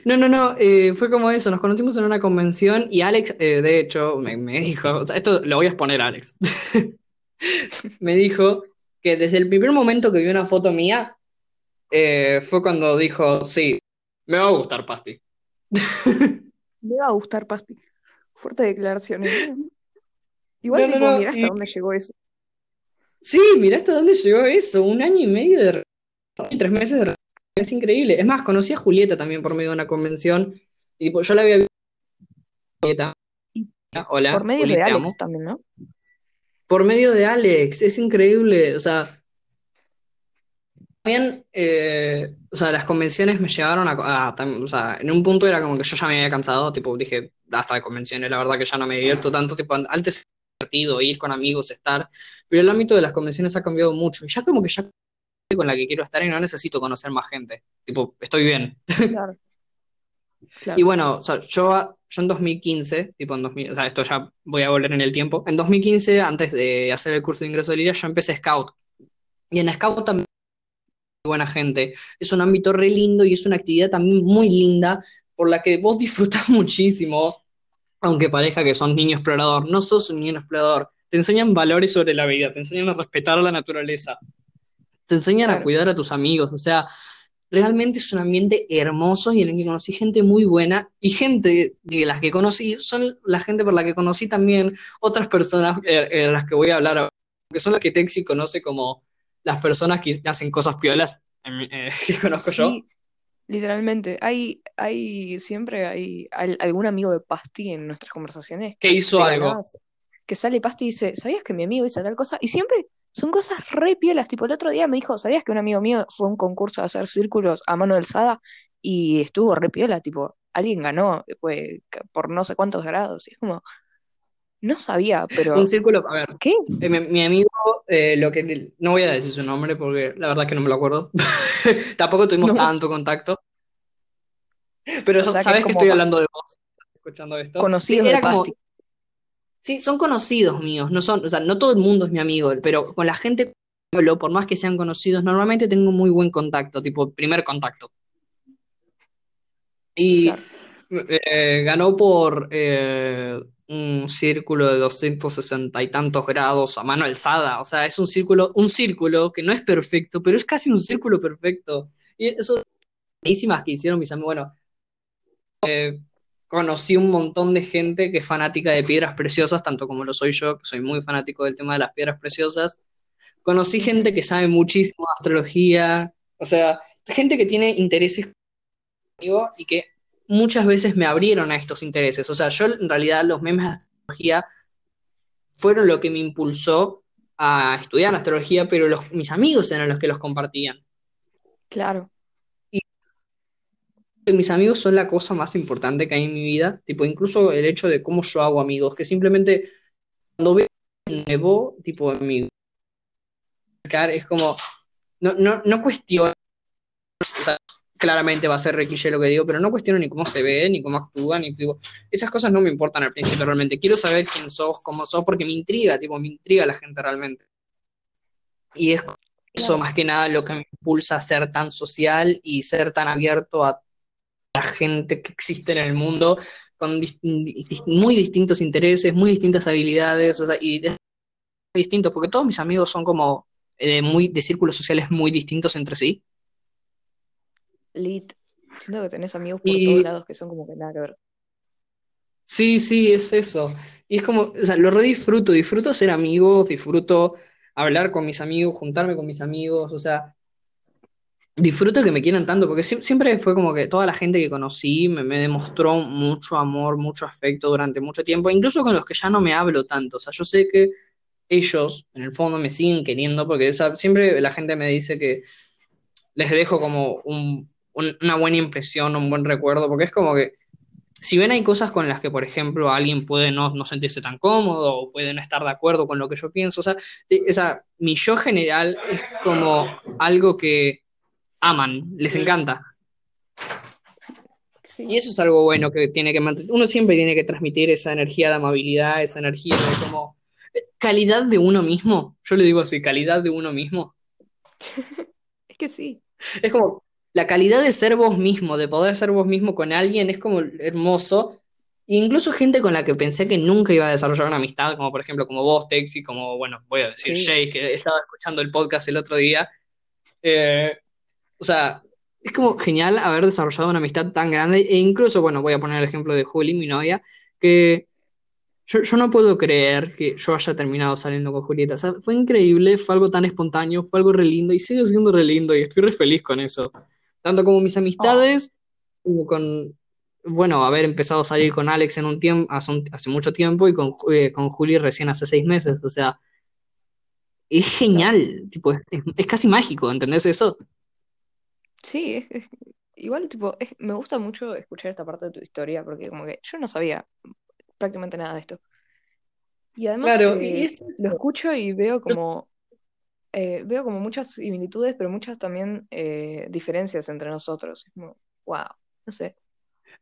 No, no, no, eh, fue como eso, nos conocimos en una convención y Alex, eh, de hecho, me, me dijo, o sea, esto lo voy a exponer a Alex, me dijo que desde el primer momento que vio una foto mía, eh, fue cuando dijo, sí, me va a gustar Pasti. Me va a gustar Pasti. Fuerte declaraciones. Igual, No, no, tipo, no, mirá hasta dónde llegó eso. Sí, mirá hasta dónde llegó eso, un año y medio de y tres meses de es increíble. Es más, conocí a Julieta también por medio de una convención y tipo, yo la había visto Julieta. Hola, Por medios Juli, de Alex amo. también, ¿no? Por medio de Alex, es increíble. O sea, también, eh, o sea, las convenciones me llevaron a, o sea, en un punto era como que yo ya me había cansado, tipo, dije, hasta de convenciones, la verdad que ya no me divierto tanto, tipo, antes divertido ir con amigos, estar, pero el ámbito de las convenciones ha cambiado mucho, y ya como que ya con la que quiero estar y no necesito conocer más gente, tipo, estoy bien. Claro. Claro. Y bueno, o sea, yo, yo en 2015, tipo en 2000, o sea, esto ya voy a volver en el tiempo, en 2015, antes de hacer el curso de ingreso de Liria, yo empecé Scout. Y en Scout también hay buena gente. Es un ámbito re lindo y es una actividad también muy linda por la que vos disfrutás muchísimo, aunque parezca que sos niño explorador. No sos un niño explorador. Te enseñan valores sobre la vida, te enseñan a respetar la naturaleza, te enseñan a cuidar a tus amigos, o sea, realmente es un ambiente hermoso y en el que conocí gente muy buena y gente de las que conocí son la gente por la que conocí también otras personas eh, en las que voy a hablar ahora, que son las que Texi conoce como las personas que hacen cosas piolas eh, que conozco yo. Sí, literalmente. Hay, hay, siempre hay al- algún amigo de Pasti en nuestras conversaciones Que que hizo algo. que sale Pasti y dice, ¿sabías que mi amigo hizo tal cosa? Y siempre son cosas re piolas. Tipo, el otro día me dijo, ¿sabías que un amigo mío fue a un concurso de hacer círculos a mano alzada y estuvo re piola? Tipo, alguien ganó pues, por no sé cuántos grados. Y es como, no sabía, Un pero círculo, a ver, ¿qué? eh, mi, mi amigo, eh, lo que no voy a decir su nombre porque la verdad es que no me lo acuerdo. Tampoco tuvimos No. tanto contacto. Pero O sea, que es sabes que estoy hablando de vos, escuchando esto. Sí, conocidos de era como. Sí, son conocidos míos, no son, o sea, no todo el mundo es mi amigo, pero con la gente que hablo, por más que sean conocidos, normalmente tengo muy buen contacto, tipo primer contacto. Y Claro. eh, ganó por eh, un círculo de 260 y tantos grados a mano alzada. O sea, es un círculo, un círculo que no es perfecto, pero es casi un círculo perfecto. Y eso que hicieron mis amigos. Bueno, conocí un montón de gente que es fanática de piedras preciosas, tanto como lo soy yo, que soy muy fanático del tema de las piedras preciosas. Conocí gente que sabe muchísimo de astrología, o sea, gente que tiene intereses conmigo y que muchas veces me abrieron a estos intereses. O sea, yo en realidad los memes de astrología fueron lo que me impulsó a estudiar astrología, pero mis amigos eran los que los compartían. Claro. Mis amigos son la cosa más importante que hay en mi vida, tipo, incluso el hecho de cómo yo hago amigos, que simplemente cuando veo nuevo tipo de amigo, es como, no, no, no cuestiono, o sea, claramente va a ser requille lo que digo, pero no cuestiono ni cómo se ve, ni cómo actúa, ni tipo, esas cosas no me importan al principio realmente. Quiero saber quién sos, cómo sos, porque me intriga, tipo, me intriga la gente realmente. Y es eso más que nada lo que me impulsa a ser tan social y ser tan abierto a la gente que existe en el mundo con muy distintos intereses, muy distintas habilidades, o sea, y es distinto, porque todos mis amigos son como eh, muy de círculos sociales muy distintos entre sí. Lit. Siento que tenés amigos por Y todos lados que son como que nada que ver. sí, sí, es eso. Y es como, o sea, lo re disfruto, disfruto ser amigos, disfruto hablar con mis amigos, juntarme con mis amigos, o sea, disfruto que me quieran tanto, porque sie- siempre fue como que toda la gente que conocí me, demostró mucho amor, mucho afecto durante mucho tiempo, incluso con los que ya no me hablo tanto. O sea, yo sé que ellos en el fondo me siguen queriendo, porque o sea, siempre la gente me dice que les dejo como un- un- una buena impresión, un buen recuerdo, porque es como que si ven hay cosas con las que, por ejemplo, alguien puede no, no sentirse tan cómodo o puede no estar de acuerdo con lo que yo pienso, o sea, eh, o sea, mi yo general es como algo que aman, les encanta. Y eso es algo bueno que tiene que mantener. Uno siempre tiene que transmitir esa energía de amabilidad, esa energía de como eh, calidad de uno mismo. Yo le digo así, calidad de uno mismo. Es que sí. Es como la calidad de ser vos mismo, de poder ser vos mismo con alguien, es como hermoso. E incluso gente con la que pensé que nunca iba a desarrollar una amistad, como por ejemplo como vos, Texi, como, bueno, voy a decir Sí. Jay, que estaba escuchando el podcast el otro día. Eh, o sea, es como genial haber desarrollado una amistad tan grande. E incluso, bueno, voy a poner el ejemplo de Juli, mi novia, que yo, no puedo creer que yo haya terminado saliendo con Julieta. O sea, fue increíble, fue algo tan espontáneo, fue algo re lindo y sigue siendo re lindo y estoy re feliz con eso. Tanto como mis amistades, como con, bueno, haber empezado a salir con Alex en un tiempo, hace, mucho tiempo y con, eh, con Juli recién hace seis meses. O sea, es genial, tipo, es- es casi mágico, ¿entendés eso? Sí, es- es- igual tipo, es- me gusta mucho escuchar esta parte de tu historia porque como que yo no sabía prácticamente nada de esto. Y además Claro, y es lo escucho y veo como, eh, veo como muchas similitudes, pero muchas también eh, diferencias entre nosotros. Es como, wow, no sé,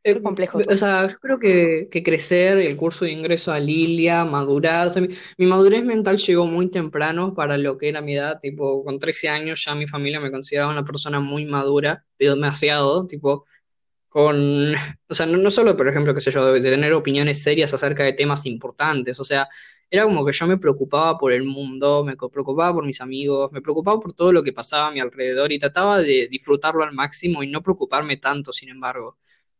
Eh, re complejo o sea, yo creo que, que crecer, el curso de ingreso a Lilia, madurar, o sea, mi, mi madurez mental llegó muy temprano para lo que era mi edad, tipo, con 13 años ya mi familia me consideraba una persona muy madura, demasiado, tipo, con, o sea, no, no solo, por ejemplo, qué sé yo, de, de tener opiniones serias acerca de temas importantes, o sea, era como que yo me preocupaba por el mundo, me preocupaba por mis amigos, me preocupaba por todo lo que pasaba a mi alrededor y trataba de disfrutarlo al máximo y no preocuparme tanto, sin embargo.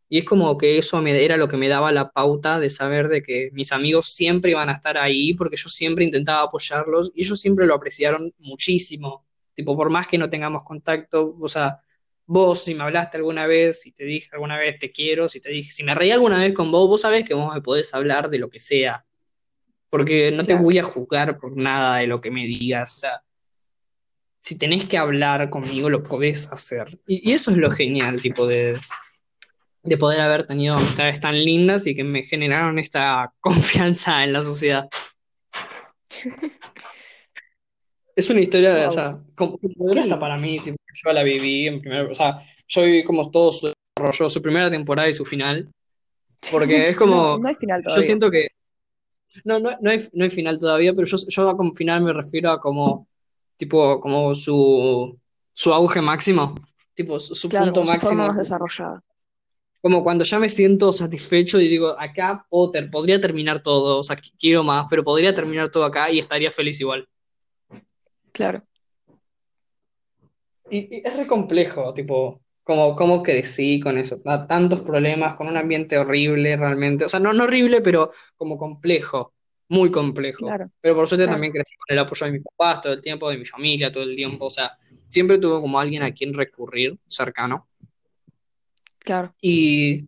Y es como que eso me, era lo que me daba la pauta de saber de que mis amigos siempre iban a estar ahí porque yo siempre intentaba apoyarlos y ellos siempre lo apreciaron muchísimo. Tipo, por más que no tengamos contacto, o sea, vos si me hablaste alguna vez, si te dije alguna vez te quiero, si te dije, si me reí alguna vez con vos, vos sabés que vos me podés hablar de lo que sea, porque no te voy a juzgar por nada de lo que me digas. O sea, si tenés que hablar conmigo, lo podés hacer. Y, y eso es lo genial, tipo, de, de poder haber tenido amistades tan lindas y que me generaron esta confianza en la sociedad. Es una historia, o wow. sea, como, como hasta para mí, tipo, yo la viví en primer, o sea, yo viví como todo su desarrollo, su primera temporada y su final, porque es como, no hay final yo todavía. siento que, no, no, no hay, no hay final todavía, pero yo, yo con final me refiero a como, tipo, como su, su auge máximo, tipo, su, su Claro, punto como su forma máximo, más desarrollada. Como cuando ya me siento satisfecho y digo, acá puedo ter- podría terminar todo, o sea, qu- quiero más, pero podría terminar todo acá y estaría feliz igual. Claro, Y, y es re complejo, tipo, cómo, cómo crecí con eso, tantos problemas, con un ambiente horrible realmente, o sea, no, no horrible, pero como complejo, muy complejo. claro, Pero por suerte claro, también crecí con el apoyo de mis papás todo el tiempo, de mi familia todo el tiempo, o sea, siempre tuve como alguien a quien recurrir cercano. Claro. Y,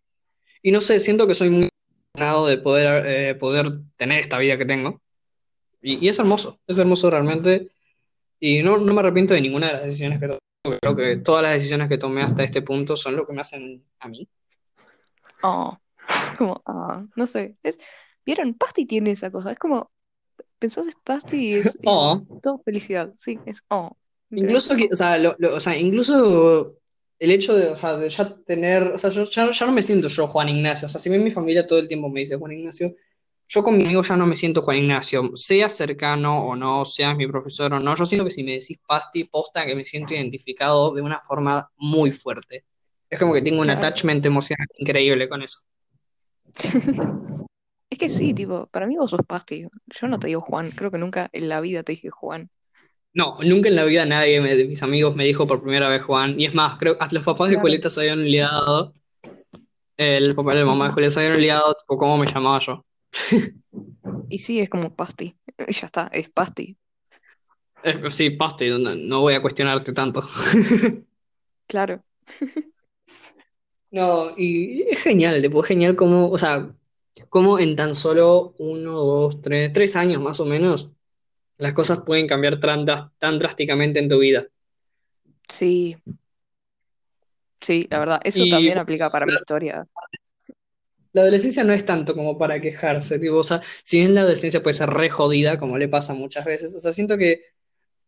y no sé, siento que soy muy afortunado de poder, eh, poder tener esta vida que tengo. Y, y es hermoso, es hermoso realmente. Y no, no me arrepiento de ninguna de las decisiones que tomé. Creo que todas las decisiones que tomé hasta este punto son lo que me hacen a mí. Oh, como, ah, no sé. Es, ¿vieron? Pasti tiene esa cosa. Es como, pensás en Pasti y es, es O todo felicidad. Sí, es oh, incluso, que- o sea, lo- lo- o sea, incluso el hecho de, o sea, de ya tener, o sea, yo ya, ya no me siento yo Juan Ignacio. O sea, si bien mi familia todo el tiempo me dice Juan Ignacio, yo con mi amigo ya no me siento Juan Ignacio. Sea cercano o no, seas mi profesor o no, yo siento que si me decís Pasti, posta que me siento identificado de una forma muy fuerte. Es como que tengo un attachment emocional increíble con eso. Es que sí, tipo, para mí vos sos Pasti. Yo no te digo Juan. Creo que nunca en la vida te dije Juan. No, nunca en la vida nadie me- de mis amigos me dijo por primera vez Juan. Y es más, creo que hasta los papás de Claro. se habían liado. El papá y la mamá de escuelita se habían liado, tipo, cómo me llamaba yo. Y sí, es como Pasti. Ya está, es Pasti. Eh, sí, Pasti, no, no voy a cuestionarte tanto. Claro. No, y es genial, tipo, es genial cómo, o sea, cómo en tan solo uno, dos, tres, tres años más o menos, las cosas pueden cambiar tan, tan drásticamente en tu vida. Sí, sí, la verdad. Eso Y también aplica para mi historia. La adolescencia no es tanto como para quejarse, tipo, o sea, si bien la adolescencia puede ser re jodida, como le pasa muchas veces, o sea, siento que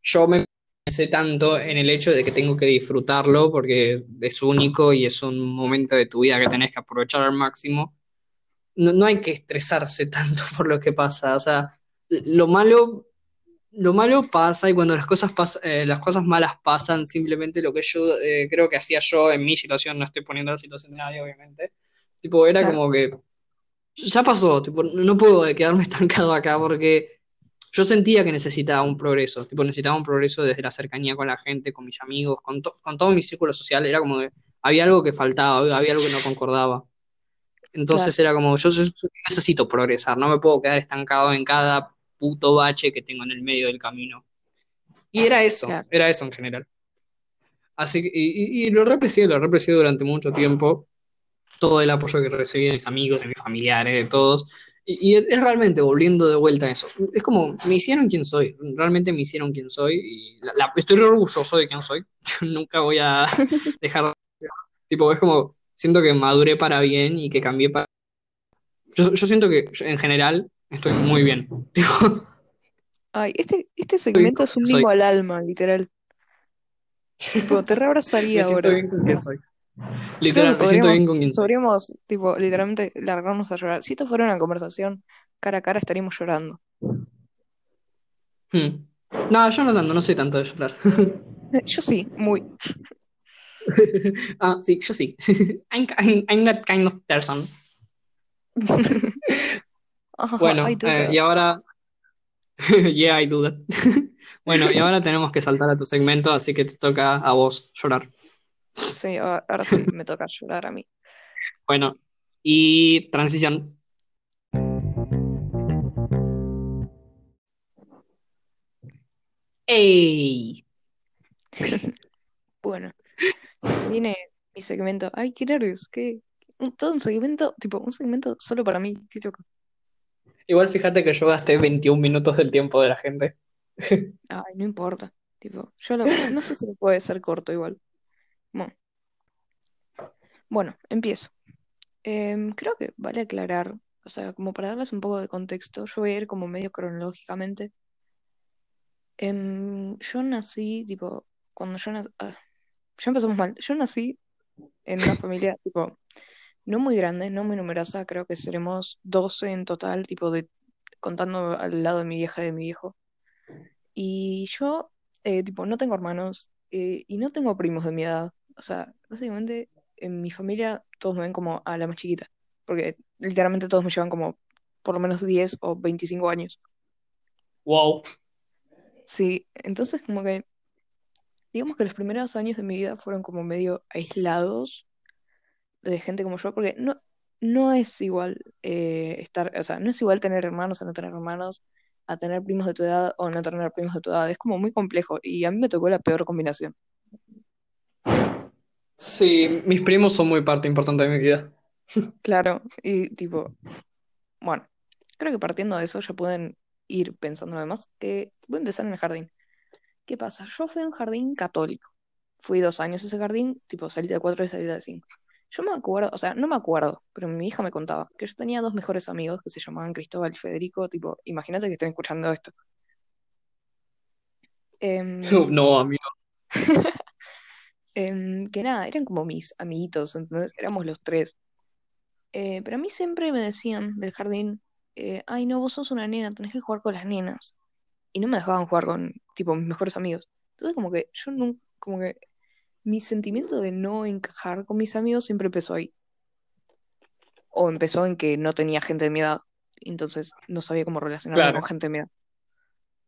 yo me pensé tanto en el hecho de que tengo que disfrutarlo porque es único y es un momento de tu vida que tenés que aprovechar al máximo. No, no hay que estresarse tanto por lo que pasa, o sea, lo malo, lo malo pasa y cuando las cosas pas- eh, las cosas malas pasan, simplemente lo que yo eh, creo que hacía yo en mi situación, no estoy poniendo la situación de nadie, obviamente, tipo, era Claro, como que ya pasó, tipo, no puedo quedarme estancado acá porque yo sentía que necesitaba un progreso, tipo, necesitaba un progreso desde la cercanía con la gente, con mis amigos, con, to- con todo mi círculo social, era como que había algo que faltaba, había algo que no concordaba. claro, Entonces era como, yo, yo necesito progresar, no me puedo quedar estancado en cada puto bache que tengo en el medio del camino. Y era eso, claro. era eso en general. Así que, y, y- lo represié, lo represié durante mucho tiempo, todo el apoyo que recibí de mis amigos, de mis familiares, de todos. Y, y es realmente volviendo de vuelta a eso. Es como, me hicieron quien soy, realmente me hicieron quien soy y la- la- estoy orgulloso de quién soy. Nunca voy a dejar de Tipo, es como, siento que maduré para bien y que cambié para... Yo, yo siento que en general estoy muy bien. Ay, este, este segmento es un soy. mimo al alma, literal. Tipo, te Me reabrazaría siento ahora. bien con quien soy. Literal, me siento bien con quien soy. podríamos, tipo, literalmente largarnos a llorar. Si esto fuera una conversación cara a cara, estaríamos llorando. Hmm. No, yo no tanto, no soy tanto de llorar. Eh, Yo sí, muy. Ah, sí, yo sí. I'm, I'm, I'm that kind of person. Ajá, Bueno, eh, y ahora, yeah, hay duda. Bueno, y ahora tenemos que saltar a tu segmento, así que te toca a vos llorar. Sí, ahora sí me toca llorar a mí. Bueno, y transición. ¡Ey! Bueno, se viene mi segmento. Ay, qué nervios, qué. todo un segmento, tipo, un segmento solo para mí, qué loco. Igual fíjate que yo gasté 21 minutos del tiempo de la gente. Ay, no importa. Tipo, yo no sé si lo puede ser corto igual. Bueno, bueno, empiezo. Em, creo que vale aclarar, o sea, como para darles un poco de contexto, yo voy a ir como medio cronológicamente. Em, yo nací, tipo, cuando yo nací, ya empezamos mal. Yo nací en una familia, tipo, no muy grande, no muy numerosa, creo que seremos 12 en total, tipo, de, contando al lado de mi vieja y de mi viejo. Y yo, eh, tipo, no tengo hermanos eh, y no tengo primos de mi edad. O sea, básicamente en mi familia todos me ven como a la más chiquita, porque literalmente todos me llevan como por lo menos 10 o 25 años. Wow. Sí, entonces como que, digamos que los primeros años de mi vida fueron como medio aislados de gente como yo, porque no, no es igual eh, estar, o sea, no es igual tener hermanos a no tener hermanos, a tener primos de tu edad o no tener primos de tu edad. Es como muy complejo y a mí me tocó la peor combinación. Sí, mis primos son muy parte importante de mi vida. Claro, y tipo, bueno, creo que partiendo de eso ya pueden ir pensando lo demás, que voy a empezar en el jardín. ¿Qué pasa? Yo fui a un jardín católico. Fui dos años a ese jardín, tipo salí de cuatro y salí de cinco. Yo me acuerdo, o sea, no me acuerdo, pero mi hija me contaba que yo tenía dos mejores amigos que se llamaban Cristóbal y Federico, tipo, imagínate que estén escuchando esto. Em, No, amigo. em, que nada, eran como mis amiguitos, entonces éramos los tres. Eh, pero a mí siempre me decían del jardín, eh, ay no, vos sos una nena, tenés que jugar con las nenas. Y no me dejaban jugar con, tipo, mis mejores amigos. Entonces como que yo nunca, como que mi sentimiento de no encajar con mis amigos siempre empezó ahí. O empezó en que no tenía gente de mi edad, entonces no sabía cómo relacionarme Claro. con gente de mi edad.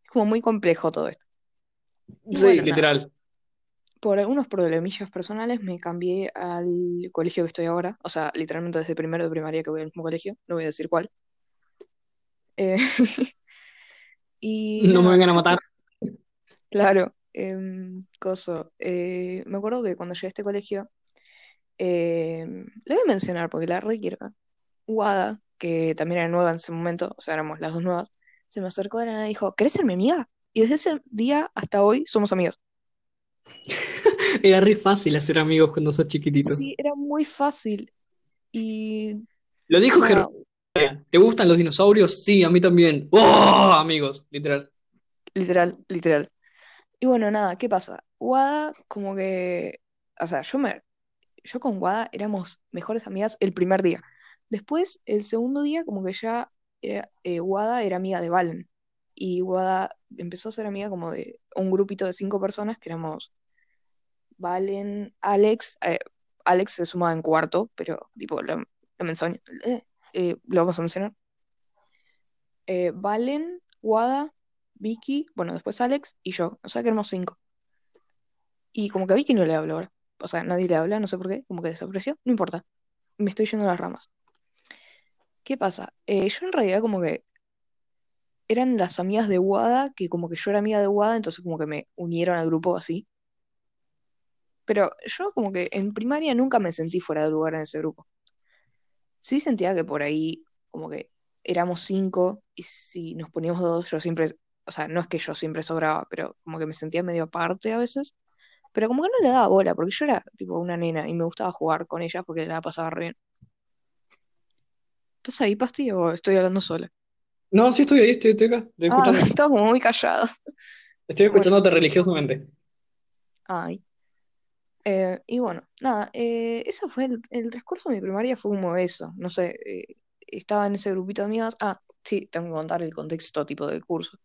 Es como muy complejo todo esto. Y Sí, bueno, nada, literal. por algunos problemillas personales me cambié al colegio que estoy ahora, o sea, literalmente desde primero de primaria que voy al mismo colegio, no voy a decir cuál. Eh, y No me vengan a matar. claro, em, coso, eh, me acuerdo que cuando llegué a este colegio, em, le voy a mencionar porque la requiero. Wada, que también era nueva en ese momento, o sea, éramos las dos nuevas, se me acercó de la nada y dijo, ¿querés ser mi amiga? Y desde ese día hasta hoy somos amigos. Era re fácil hacer amigos cuando sos chiquitito. Sí, era muy fácil. Y Lo dijo Germán. ¿Te gustan los dinosaurios? Sí, a mí también. ¡Oh! Amigos, literal. literal, literal. Y bueno, nada, ¿qué pasa? Wada, como que, o sea, yo me, yo con Wada éramos mejores amigas el primer día. Después, el segundo día, como que ya era- eh, Wada era amiga de Valen. Y Wada empezó a ser amiga como de un grupito de cinco personas, que éramos Valen, Alex, eh, Alex se sumaba en cuarto, pero tipo, lo, lo menciono- eh, eh, lo vamos a mencionar. Eh, Valen, Wada, Vicky, bueno, después Alex y yo. O sea que éramos cinco. Y como que a Vicky no le hablo ahora. O sea, nadie le habla, no sé por qué, como que desapareció, no importa. Me estoy yendo a las ramas. ¿Qué pasa? Eh, yo en realidad como que eran las amigas de Wada, que como que yo era amiga de Wada, entonces como que me unieron al grupo así. Pero yo como que en primaria nunca me sentí fuera de lugar en ese grupo. Sí sentía que por ahí como que éramos cinco y si nos poníamos dos, yo siempre, o sea, no es que yo siempre sobraba, pero como que me sentía medio aparte a veces. Pero como que no le daba bola, porque yo era tipo una nena y me gustaba jugar con ellas porque la pasaba re bien. ¿Estás ahí, Pasti, o estoy hablando sola? No, sí estoy ahí, estoy, estoy acá. Estoy Ah, escuchando. estaba como muy callado. Estoy Bueno, escuchándote religiosamente. ay. Eh, y bueno, nada, eh, eso fue el, el transcurso de mi primaria, fue como eso, no sé, eh, estaba en ese grupito de amigas, ah, sí, tengo que contar el contexto tipo del curso.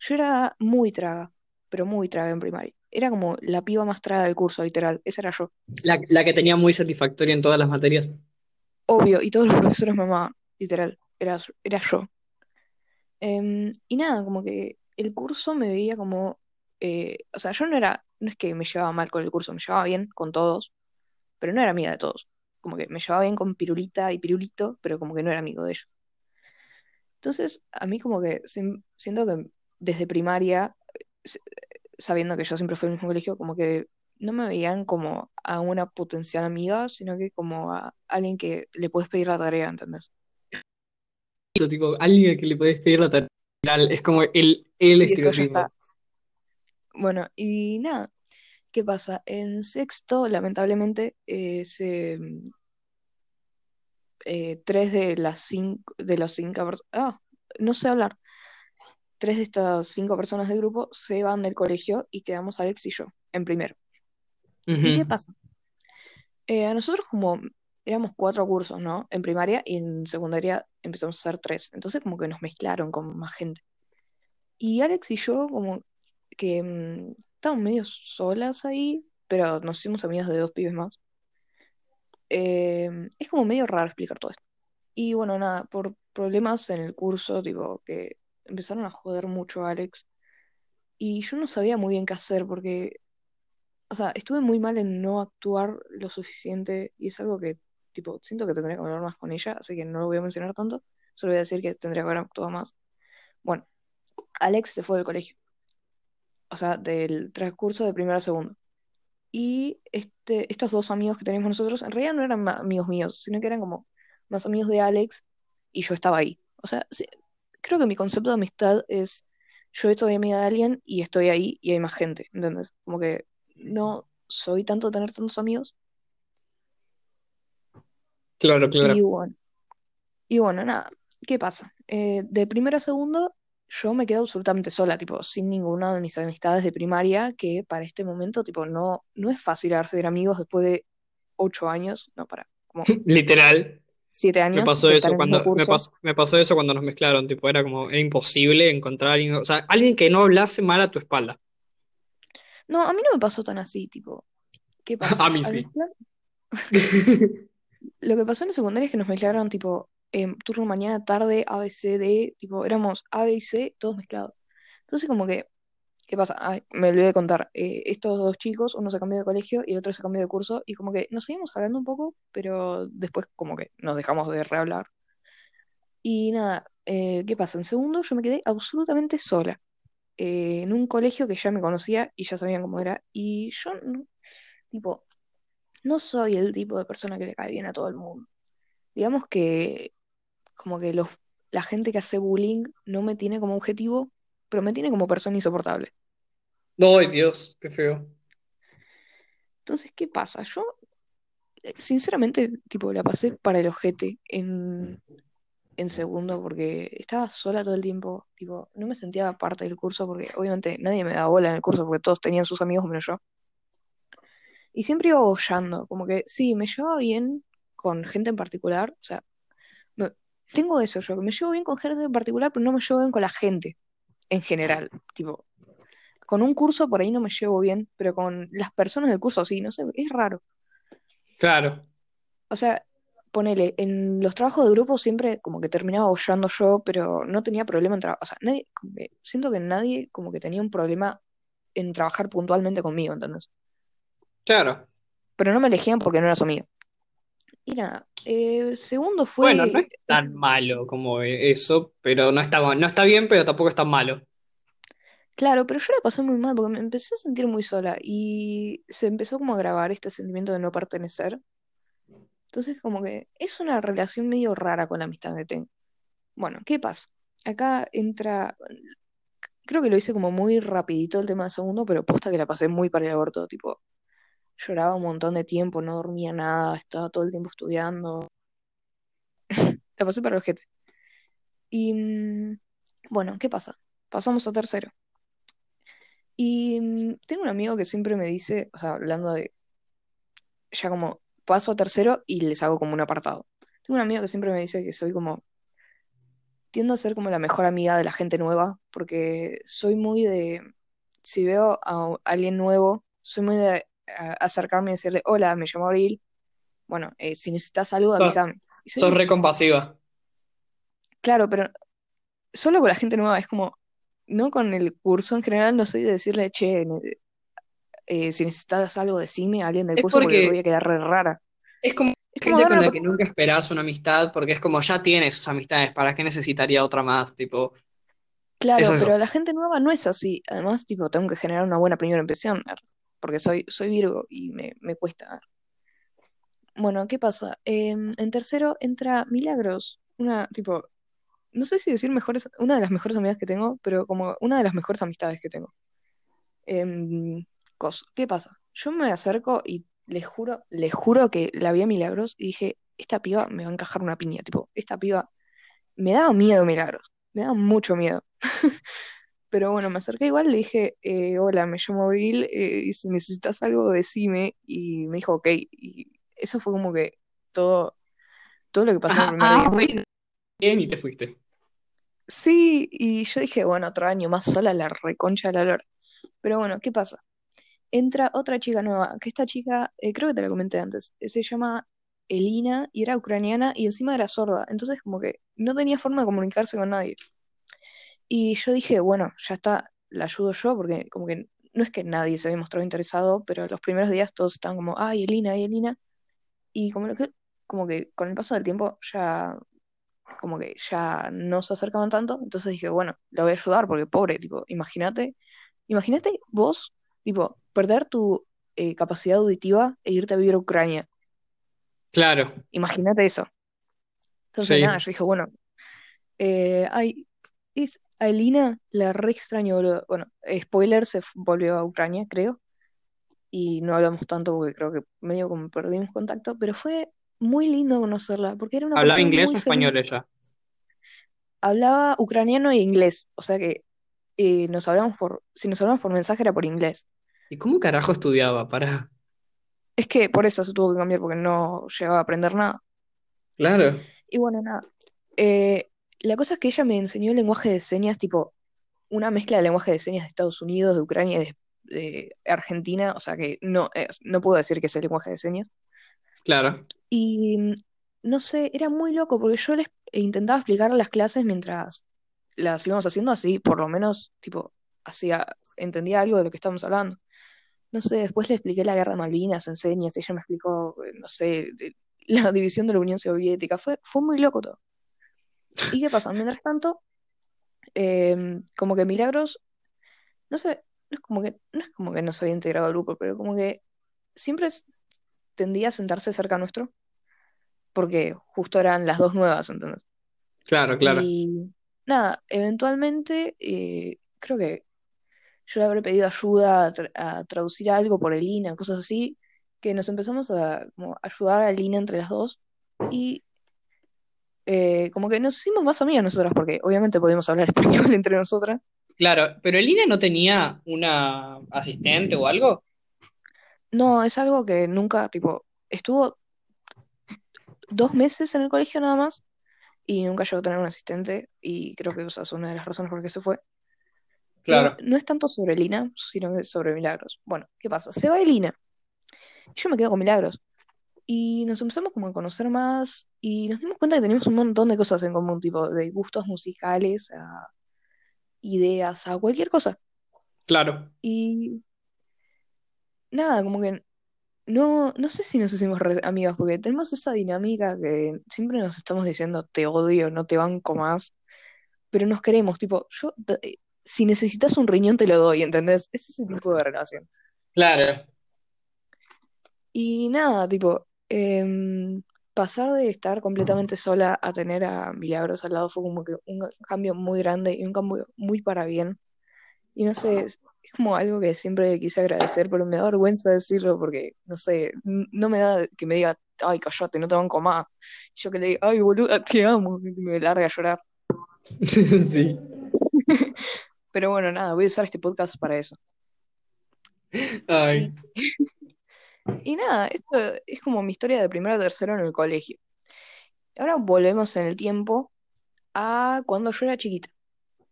Yo era muy traga, pero muy traga en primaria. Era como la piba más traga del curso, literal, esa era yo. La, la que tenía muy satisfactoria en todas las materias. Obvio, y todos los profesores me amaban, literal, era, era yo. Em, y nada, como que el curso me veía como, eh, o sea, yo no era, no es que me llevaba mal con el curso, me llevaba bien con todos, pero no era amiga de todos. Como que me llevaba bien con Pirulita y Pirulito, pero como que no era amigo de ellos. Entonces, a mí como que siento que desde primaria, sabiendo que yo siempre fui al mismo colegio, como que no me veían como a una potencial amiga, sino que como a alguien que le puedes pedir la tarea, ¿entendés? Eso, tipo, alguien que le podés pedir la tarea, es como el, el estereotipo. Bueno, y nada, ¿qué pasa? En sexto, lamentablemente, eh, se, eh, tres de las cinco, de las cinco, ah, no sé hablar, tres de estas cinco personas del grupo se van del colegio y quedamos Alex y yo en primero. ¿Y qué pasa? Eh, a nosotros como éramos cuatro cursos, ¿no? En primaria y en secundaria empezamos a ser tres. Entonces como que nos mezclaron con más gente. Y Alex y yo como que mm, estábamos medio solas ahí, pero nos hicimos amigas de dos pibes más. Eh, es como medio raro explicar todo esto. Y bueno, nada, por problemas en el curso, digo, que empezaron a joder mucho a Alex. Y yo no sabía muy bien qué hacer porque o sea, estuve muy mal en no actuar lo suficiente y es algo que, tipo, siento que tendría que hablar más con ella, así que no lo voy a mencionar tanto, solo voy a decir que tendría que haber actuado más. Bueno, Alex se fue del colegio, o sea, del transcurso de primero a segundo. Y este, estos dos amigos que teníamos nosotros, en realidad no eran amigos míos, sino que eran como más amigos de Alex y yo estaba ahí. O sea, creo que mi concepto de amistad es, yo estoy amiga de alguien y estoy ahí y hay más gente, ¿entendés? Como que no soy tanto de tener tantos amigos Claro, Y claro. bueno, y bueno, nada, ¿qué pasa? Eh, de primero a segundo, yo me quedo absolutamente sola, tipo, sin ninguna de mis amistades de primaria, que para este momento, tipo, no, no es fácil hacer amigos después de ocho años, no, para, como Literal. Siete Me años pasó de estar eso cuando me pasó, me pasó eso cuando nos mezclaron, tipo, era como, era imposible encontrar a alguien, o sea, alguien que no hablase mal a tu espalda. No, a mí no me pasó tan así, tipo, ¿qué A pasó? mí Al sí. lo que pasó en la secundaria es que nos mezclaron, tipo, en turno mañana, tarde, A, B, C, D, tipo, éramos A, B y C, todos mezclados. Entonces, como que ¿Qué pasa? Me olvidé de contar. Eh, estos dos chicos, uno se cambió de colegio y el otro se cambió de curso, y como que nos seguimos hablando un poco, pero después como que nos dejamos de rehablar. Y nada, eh, ¿qué pasa? En segundo yo me quedé absolutamente sola, eh, en un colegio que ya me conocía y ya sabían cómo era, y yo, tipo, no soy el tipo de persona que le cae bien a todo el mundo. Digamos que como que los, la gente que hace bullying no me tiene como objetivo, pero me tiene como persona insoportable. Ay, Dios, qué feo. Entonces, ¿qué pasa? Yo eh, Sinceramente, tipo, la pasé para el ojete en, en segundo porque estaba sola todo el tiempo. Tipo, no me sentía parte del curso porque obviamente nadie me daba bola en el curso porque todos tenían sus amigos menos yo. Y siempre iba boyando, como que sí, me llevaba bien con gente en particular. O sea, me- tengo eso yo, que me llevo bien con gente en particular, pero no me llevo bien con la gente en general. Tipo, con un curso por ahí no me llevo bien, pero con las personas del curso sí, no sé, es raro. Claro. O sea, ponele, en los trabajos de grupo siempre como que terminaba boyando yo, pero no tenía problema en trabajar. O sea, nadie, como que siento que nadie como que tenía un problema en trabajar puntualmente conmigo, ¿entendés? Claro. Pero no me elegían porque no era su amigo. Y nada, eh, segundo Bueno, no fue, es tan malo como eso, pero no está, no está bien, pero tampoco es tan malo. claro, pero yo la pasé muy mal porque me empecé a sentir muy sola y se empezó como a grabar este sentimiento de no pertenecer. Entonces como que es una relación medio rara con la amistad que tengo. Bueno, ¿qué pasa? Acá entra Creo que lo hice como muy rapidito el tema de segundo, pero posta que la pasé muy para el aborto, tipo, lloraba un montón de tiempo, no dormía nada, estaba todo el tiempo estudiando, la pasé para el ojete. Y mm, bueno, ¿qué pasa? Pasamos a tercero. Y mm, tengo un amigo que siempre me dice, o sea, hablando de, ya como paso a tercero y les hago como un apartado. Tengo un amigo que siempre me dice que soy como, tiendo a ser como la mejor amiga de la gente nueva, porque soy muy de, si veo a alguien nuevo, soy muy de acercarme y decirle, hola, me llamo Abril, bueno, eh, si necesitas algo, avísame. Soy, sos re compasiva. claro, pero solo con la gente nueva, es como, no con el curso en general, no soy de decirle, che, eh, si necesitas algo, decime a alguien del Es curso porque porque voy a quedar re rara. es como Es como gente con la que nunca esperás una amistad, porque es como ya tienes sus amistades, ¿para qué necesitaría otra más? Tipo, Claro, pero la gente nueva no es así. Además, tipo, tengo que generar una buena primera impresión, porque soy, soy Virgo y me, me cuesta. Bueno, ¿qué pasa? Em, en tercero entra Milagros, una, tipo, no sé si decir mejores, una de las mejores amigas que tengo, pero como una de las mejores amistades que tengo. Em, coso, ¿qué pasa? Yo me acerco y les juro, les juro que la vi a Milagros y dije, esta piba me va a encajar una piña, tipo, esta piba me daba miedo Milagros, me daba mucho miedo. Pero bueno, me acerqué igual, le dije, eh, hola, me llamo Abril, eh, y si necesitas algo, decime. Y me dijo, ok. Y eso fue como que todo, todo lo que pasó en el primer Ah, día. bueno, bien, y te fuiste. Sí, y yo dije, bueno, otro año más sola, la reconcha de la lora. Pero bueno, ¿qué pasa? Entra otra chica nueva, que esta chica, eh, creo que te la comenté antes, eh, se llama Elina y era ucraniana y encima era sorda. Entonces como que no tenía forma de comunicarse con nadie. Y yo dije, bueno, ya está, la ayudo yo, porque como que no es que nadie se había mostrado interesado, pero los primeros días todos estaban como, ay, Elina, ay, Elina. Y como que, como que con el paso del tiempo ya, como que ya no se acercaban tanto, entonces dije, bueno, la voy a ayudar, porque pobre, tipo, imagínate, imagínate vos, tipo, perder tu eh, capacidad auditiva e irte a vivir a Ucrania. Claro, Imagínate eso. Entonces nada, yo dije, bueno, Eh, ay, es a Elina la re extraño, boludo. Bueno, spoiler, se volvió a Ucrania, creo, y no hablamos tanto porque creo que medio como perdimos contacto, pero fue muy lindo conocerla, porque era una ¿Hablaba inglés muy o español feliz. ella? Hablaba ucraniano e inglés, o sea que eh, nos hablamos por, si nos hablamos por mensaje era por inglés. ¿Y cómo carajo estudiaba? Para. Es que por eso se tuvo que cambiar, porque no llegaba a aprender nada. Claro, Y bueno, nada. Eh, la cosa es que ella me enseñó el lenguaje de señas, tipo, una mezcla de lenguaje de señas de Estados Unidos, de Ucrania y de, de Argentina, o sea que no, eh, no puedo decir que es el lenguaje de señas. claro. Y mm, no sé, era muy loco porque yo les intentaba explicar las clases mientras las íbamos haciendo así, por lo menos, tipo, hacía, entendía algo de lo que estábamos hablando. No sé, después le expliqué la guerra de Malvinas en señas, ella me explicó, eh, no sé, la división de la Unión Soviética, fue, fue muy loco todo. ¿Y qué pasa? Mientras tanto, em, como que Milagros no sé, no es como que, no es como que no se había integrado al grupo, pero como que siempre tendía a sentarse cerca nuestro, porque justo eran las dos nuevas, ¿entendés? Claro, claro. Y nada, eventualmente eh, creo que yo le habré pedido ayuda a, tra- a traducir algo por el INA, cosas así, que nos empezamos a como, ayudar al INA entre las dos y eh, como que nos hicimos más amigas nosotras, porque obviamente podíamos hablar español entre nosotras. Claro, pero el INE no tenía una asistente o algo. No, es algo que nunca, tipo, estuvo dos meses en el colegio nada más y nunca llegó a tener un asistente y creo que esa es una de las razones por qué se fue. Pero Claro. no es tanto sobre Lina, sino que sobre Milagros. Bueno, ¿qué pasa? Se va Lina y yo me quedo con Milagros y nos empezamos como a conocer más y nos dimos cuenta que teníamos un montón de cosas en común, tipo de gustos musicales, a ideas, a cualquier cosa. Claro. Y nada, como que no, no sé si nos hicimos amigas porque tenemos esa dinámica que siempre nos estamos diciendo te odio, no te banco más. pero nos queremos, tipo, yo, eh, si necesitas un riñón te lo doy, ¿entendés? Es ese tipo de relación. Claro. Y nada, tipo, em, pasar de estar completamente sola a tener a Milagros al lado fue como que un cambio muy grande y un cambio muy para bien. Y no sé, es, como algo que siempre quise agradecer, pero me da vergüenza decirlo porque, no sé, no me da que me diga, ay, callate, no te banco más. Yo que le diga, ay, boluda, te amo, y me larga a llorar. Sí. Pero bueno, nada, voy a usar este podcast para eso. Ay. Y nada, esto es como mi historia de primero a tercero en el colegio. Ahora volvemos en el tiempo a cuando yo era chiquita.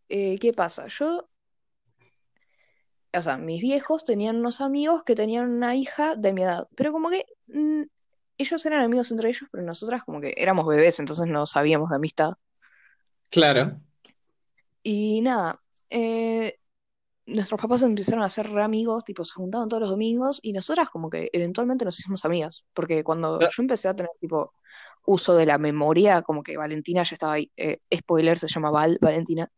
Eh, ¿qué pasa? Yo, o sea, mis viejos tenían unos amigos que tenían una hija de mi edad, pero como que mm, ellos eran amigos entre ellos, pero nosotras como que éramos bebés, entonces no sabíamos de amistad. Claro. Y nada, eh, nuestros papás empezaron a ser re amigos, tipo, se juntaban todos los domingos y nosotras como que eventualmente nos hicimos amigas, porque cuando yo empecé a tener tipo uso de la memoria, como que Valentina ya estaba ahí, eh, spoiler, se llama Val, Valentina.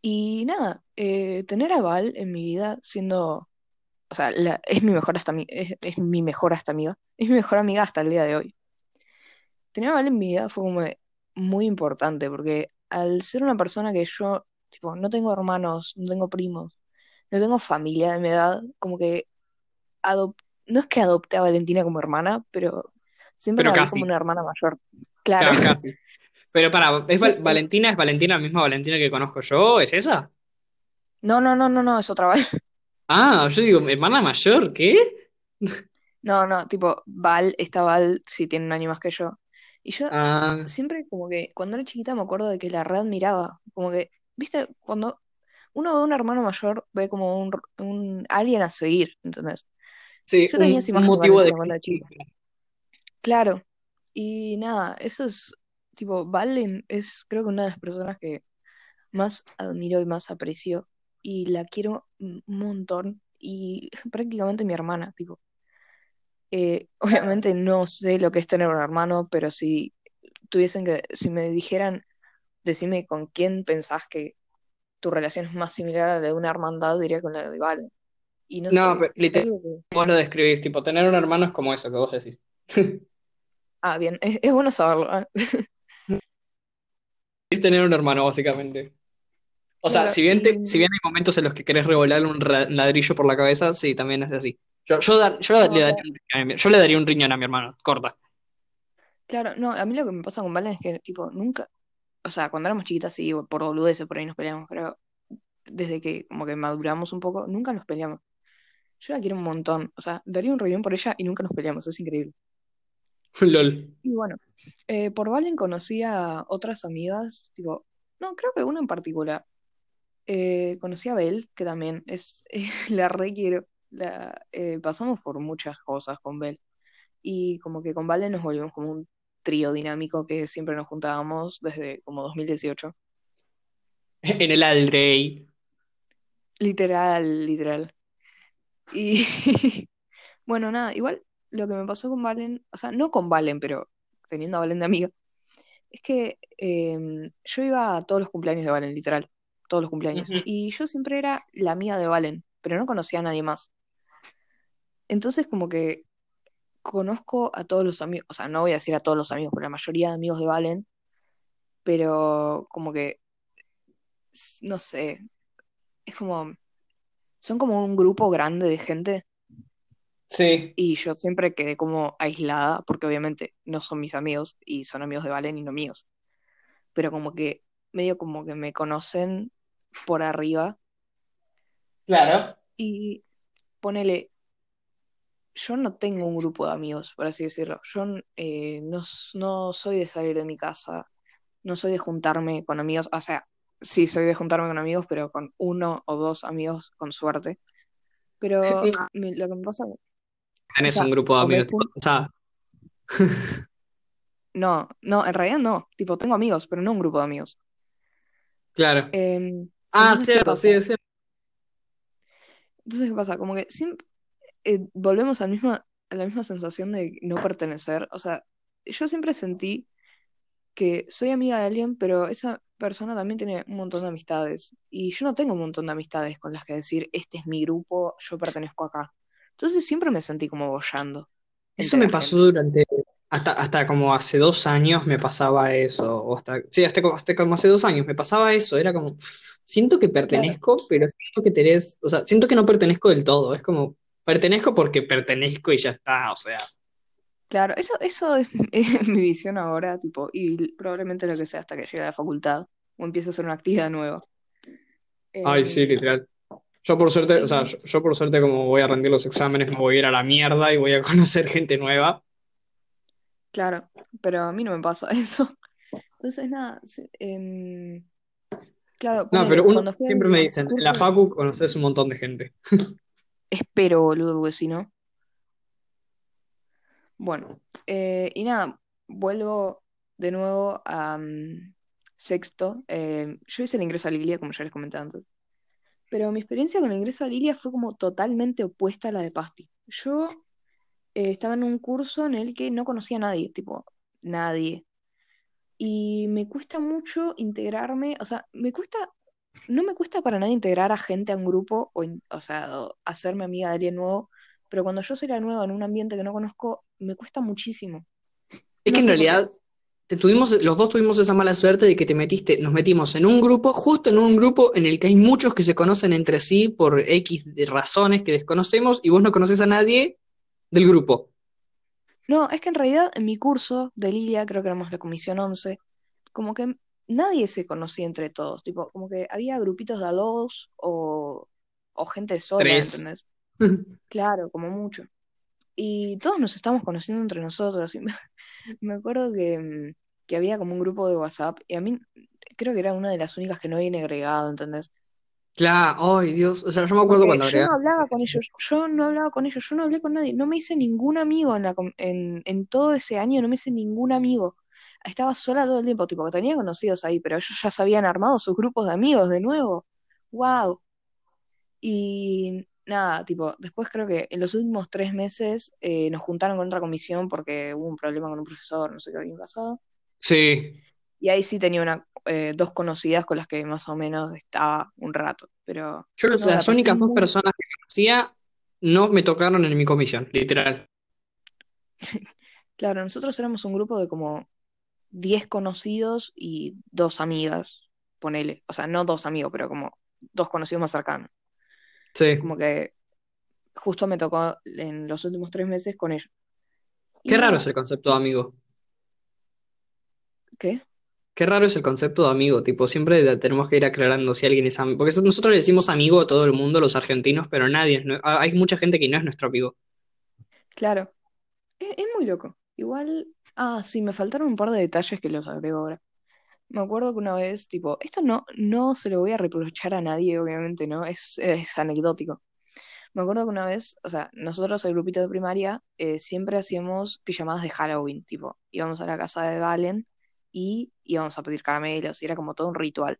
Y nada, eh, tener a Val en mi vida siendo, o sea, la- es mi mejor hasta es, es mi mejor hasta amiga, es mi mejor amiga hasta el día de hoy. Tener a Val en mi vida fue como muy importante, porque al ser una persona que yo, tipo, no tengo hermanos, no tengo primos, no tengo familia de mi edad, como que adop- no es que adopté a Valentina como hermana, pero siempre Pero la vi como casi, una hermana mayor. Claro. ca- casi. Pero para, ¿es Val- Valentina? ¿Es Valentina la misma Valentina que conozco yo? ¿Es esa? No, no, no, no, no, es otra Val. Ah, yo digo, hermana mayor, ¿qué? No, no, tipo, Val, esta Val sí tiene un año más que yo. Y yo Ah, siempre como que cuando era chiquita me acuerdo de que la red miraba, como que, viste, cuando uno ve a un hermano mayor, ve como un, un alien a seguir, ¿entendés? sí, Yo tenía un, un motivo de. Claro. Y nada, eso es, tipo, Valen es creo que una de las personas que más admiro y más aprecio y la quiero un montón y prácticamente mi hermana, tipo. Eh, obviamente no sé lo que es tener un hermano, pero si tuviesen que, si me dijeran, decime con quién pensás que tu relación es más similar a la de una hermandad, diría con la de Valen. Y no No, sé, pero que... Vos lo describís, tipo, tener un hermano es como eso que vos decís. Ah, bien, es, es bueno saberlo. ¿eh? Es tener un hermano, básicamente. O sea, si bien, te- y si bien hay momentos en los que querés revolarle un ladrillo por la cabeza, sí, también es así. Yo, yo, dar- yo no, le daría un yo le daría un riñón a mi hermano, corta. claro, no, a mí lo que me pasa con Valen es que, tipo, nunca, o sea, cuando éramos chiquitas sí, por boludeces por ahí nos peleamos, pero desde que como que maduramos un poco, nunca nos peleamos. Yo la quiero un montón, o sea, daría un riñón por ella y nunca nos peleamos, es increíble. LOL. Y bueno, eh, por Valen conocí a otras amigas, tipo, no, creo que una en particular. Eh, conocí a Bel, que también es, la re quiero. La, eh, pasamos por muchas cosas con Bel. Y como que con Valen nos volvimos como un trío dinámico que siempre nos juntábamos desde como 2018. En el Aldrey. Literal, literal. Y bueno, nada, igual lo que me pasó con Valen, o sea, no con Valen, pero teniendo a Valen de amiga, es que em, yo iba a todos los cumpleaños de Valen, literal, todos los cumpleaños. Y yo siempre era la amiga de Valen, pero no conocía a nadie más. Entonces como que conozco a todos los amigos, o sea, no voy a decir a todos los amigos, pero la mayoría de amigos de Valen, pero como que, no sé, es como, son como un grupo grande de gente Sí. y yo siempre quedé como aislada, porque obviamente no son mis amigos y son amigos de Valen y no míos, pero como que medio como que me conocen por arriba Claro. y ponele, yo no tengo un grupo de amigos, por así decirlo. Yo eh, no, no soy de salir de mi casa, no soy de juntarme con amigos, o sea, sí soy de juntarme con amigos, pero con uno o dos amigos con suerte. Pero me- lo que me pasa, o Tenés un sea, grupo de o amigos, tipo, o sea, no, no, en realidad no, tipo, tengo amigos, pero no un grupo de amigos. claro. Em, Ah, entonces, ¿qué cierto, sí, es cierto. Entonces, ¿qué pasa? Como que siempre eh, volvemos al mismo, a la misma sensación de no pertenecer. O sea, yo siempre sentí que soy amiga de alguien, pero esa persona también tiene un montón de amistades. Y yo no tengo un montón de amistades con las que decir, este es mi grupo, yo pertenezco acá. Entonces siempre me sentí como boyando Eso me pasó gente. durante, hasta, hasta como hace dos años me pasaba eso, o hasta, sí, hasta, hasta como hace dos años me pasaba eso, era como, siento que Claro, pertenezco, pero siento que tenés, o sea, siento que no pertenezco del todo, es como, pertenezco porque pertenezco y ya está, o sea, claro, eso, eso es, es mi visión ahora, tipo, y probablemente lo que sea hasta que llegue a la facultad o empiece a hacer una actividad nueva. ay, sí, Em, literal. Yo por suerte, o sea, yo, yo por suerte como voy a rendir los exámenes, me voy a ir a la mierda y voy a conocer gente nueva. claro, pero a mí no me pasa eso. Entonces, nada, em, claro, No, pero uno, siempre me dicen, en la facu conoces un montón de gente. Espero, boludo, porque si no. Bueno, eh, y nada, vuelvo de nuevo a, mm, sexto, eh, yo hice el ingreso a Lilia, como ya les comenté antes. Pero mi experiencia con el ingreso a Lilia fue como totalmente opuesta a la de Pasti. Yo eh, estaba en un curso en el que no conocía a nadie, tipo, nadie. Y me cuesta mucho integrarme, o sea, me cuesta, no me cuesta para nada integrar a gente a un grupo, o, o sea, o hacerme amiga de alguien nuevo, pero cuando yo soy la nueva en un ambiente que no conozco, me cuesta muchísimo. Es No que en realidad te tuvimos, los dos tuvimos esa mala suerte de que te metiste, nos metimos en un grupo, justo en un grupo en el que hay muchos que se conocen entre sí por X razones que desconocemos y vos no conoces a nadie del grupo. No, es que en realidad en mi curso de Lilia, creo que éramos la comisión 11, como que nadie se conocía entre todos, tipo, como que había grupitos de a dos o, o gente sola, Tres. ¿entendés? Claro, como mucho. Y todos nos estamos conociendo entre nosotros. Y me, me acuerdo que, que había como un grupo de WhatsApp y a mí creo que era una de las únicas que no había agregado, ¿entendés? Claro, ay Dios, o sea, yo me acuerdo Porque cuando yo no hablaba con ellos, yo no hablaba con ellos, yo no hablé con nadie, no me hice ningún amigo en, la, en, en todo ese año, no me hice ningún amigo. Estaba sola todo el tiempo, tipo, que tenía conocidos ahí, pero ellos ya se habían armado sus grupos de amigos de nuevo. ¡Wow! Y nada, tipo, después creo que en los últimos tres meses eh, nos juntaron con otra comisión porque hubo un problema con un profesor, no sé qué había pasado. Sí, Y ahí sí tenía una, eh, dos conocidas con las que más o menos estaba un rato, pero yo no, las únicas dos personas que conocía no me tocaron en mi comisión, literal. Claro, nosotros éramos un grupo de como 10 conocidos y dos amigas, ponele. O sea, no dos amigos, pero como dos conocidos más cercanos. Sí. Como que justo me tocó en los últimos tres meses con ellos. Y Qué raro es el concepto de amigo. ¿qué? Qué raro es el concepto de amigo, tipo, siempre tenemos que ir aclarando si alguien es amigo. Porque nosotros le decimos amigo a todo el mundo, los argentinos, pero nadie es. Hay mucha gente que no es nuestro amigo. Claro, es, es muy loco. Igual, ah, sí, me faltaron un par de detalles que los agrego ahora. Me acuerdo que una vez, tipo, esto no, no se lo voy a reprochar a nadie, obviamente, ¿no? Es, es anecdótico. Me acuerdo que una vez, o sea, nosotros, el grupito de primaria, eh, siempre hacíamos pijamadas de Halloween, tipo, íbamos a la casa de Valen y íbamos a pedir caramelos, y era como todo un ritual.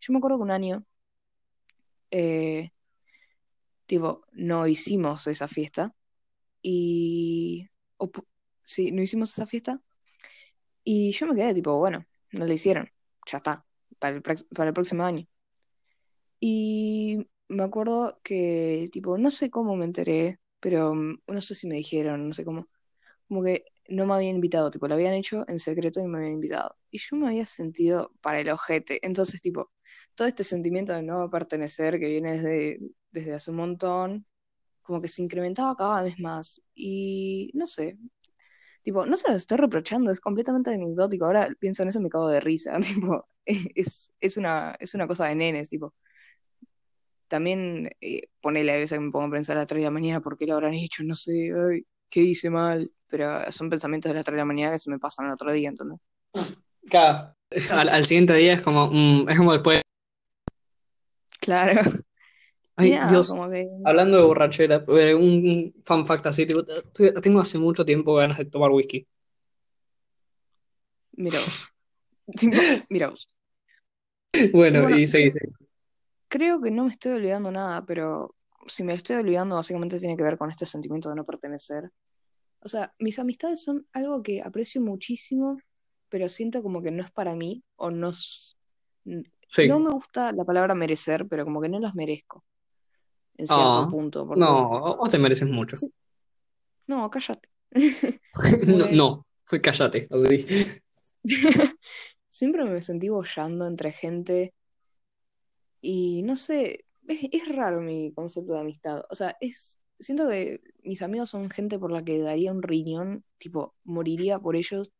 Yo me acuerdo que un año, eh, tipo, no hicimos esa fiesta, y... sí, no hicimos esa fiesta, y yo me quedé, tipo, bueno, no la hicieron, ya está, para el, para el próximo año. Y me acuerdo que, tipo, no sé cómo me enteré, pero mm, no sé si me dijeron, no sé cómo, como que no me habían invitado, tipo, lo habían hecho en secreto y me habían invitado. Y yo me había sentido para el ojete. Entonces, tipo, todo este sentimiento de no pertenecer que viene desde, desde hace un montón, como que se incrementaba cada vez más. Y no sé, tipo, no se lo estoy reprochando, es completamente anecdótico. Ahora pienso en eso y me cago de risa, tipo, es, es una, es una cosa de nenes, tipo. También eh, ponele a veces que me pongo a pensar a las 3 de la mañana por qué lo habrán hecho, no sé, ay, qué hice mal, pero son pensamientos de las 3 de la mañana que se me pasan el otro día, ¿entendés? Claro. Al, al siguiente día es como, mm, es como después. Claro. Ay, Dios. que, Hablando de borrachera, eh, un, fun fact así, tipo, tengo hace mucho tiempo ganas de tomar whisky. mira mira. Bueno, Bueno, y seguí, seguí. creo que no me estoy olvidando nada, pero si me estoy olvidando, básicamente tiene que ver con este sentimiento de no pertenecer. O sea, mis amistades son algo que aprecio muchísimo, pero siento como que no es para mí, o no, Sí. no me gusta la palabra merecer, pero como que no las merezco, en cierto Ah, punto, porque, no, vos te mereces mucho. sí, no, cállate. No, no, fue cállate, siempre me sentí boyando entre gente y no sé, es, es raro mi concepto de amistad. O sea, es, siento que mis amigos son gente por la que daría un riñón, tipo, moriría por ellos,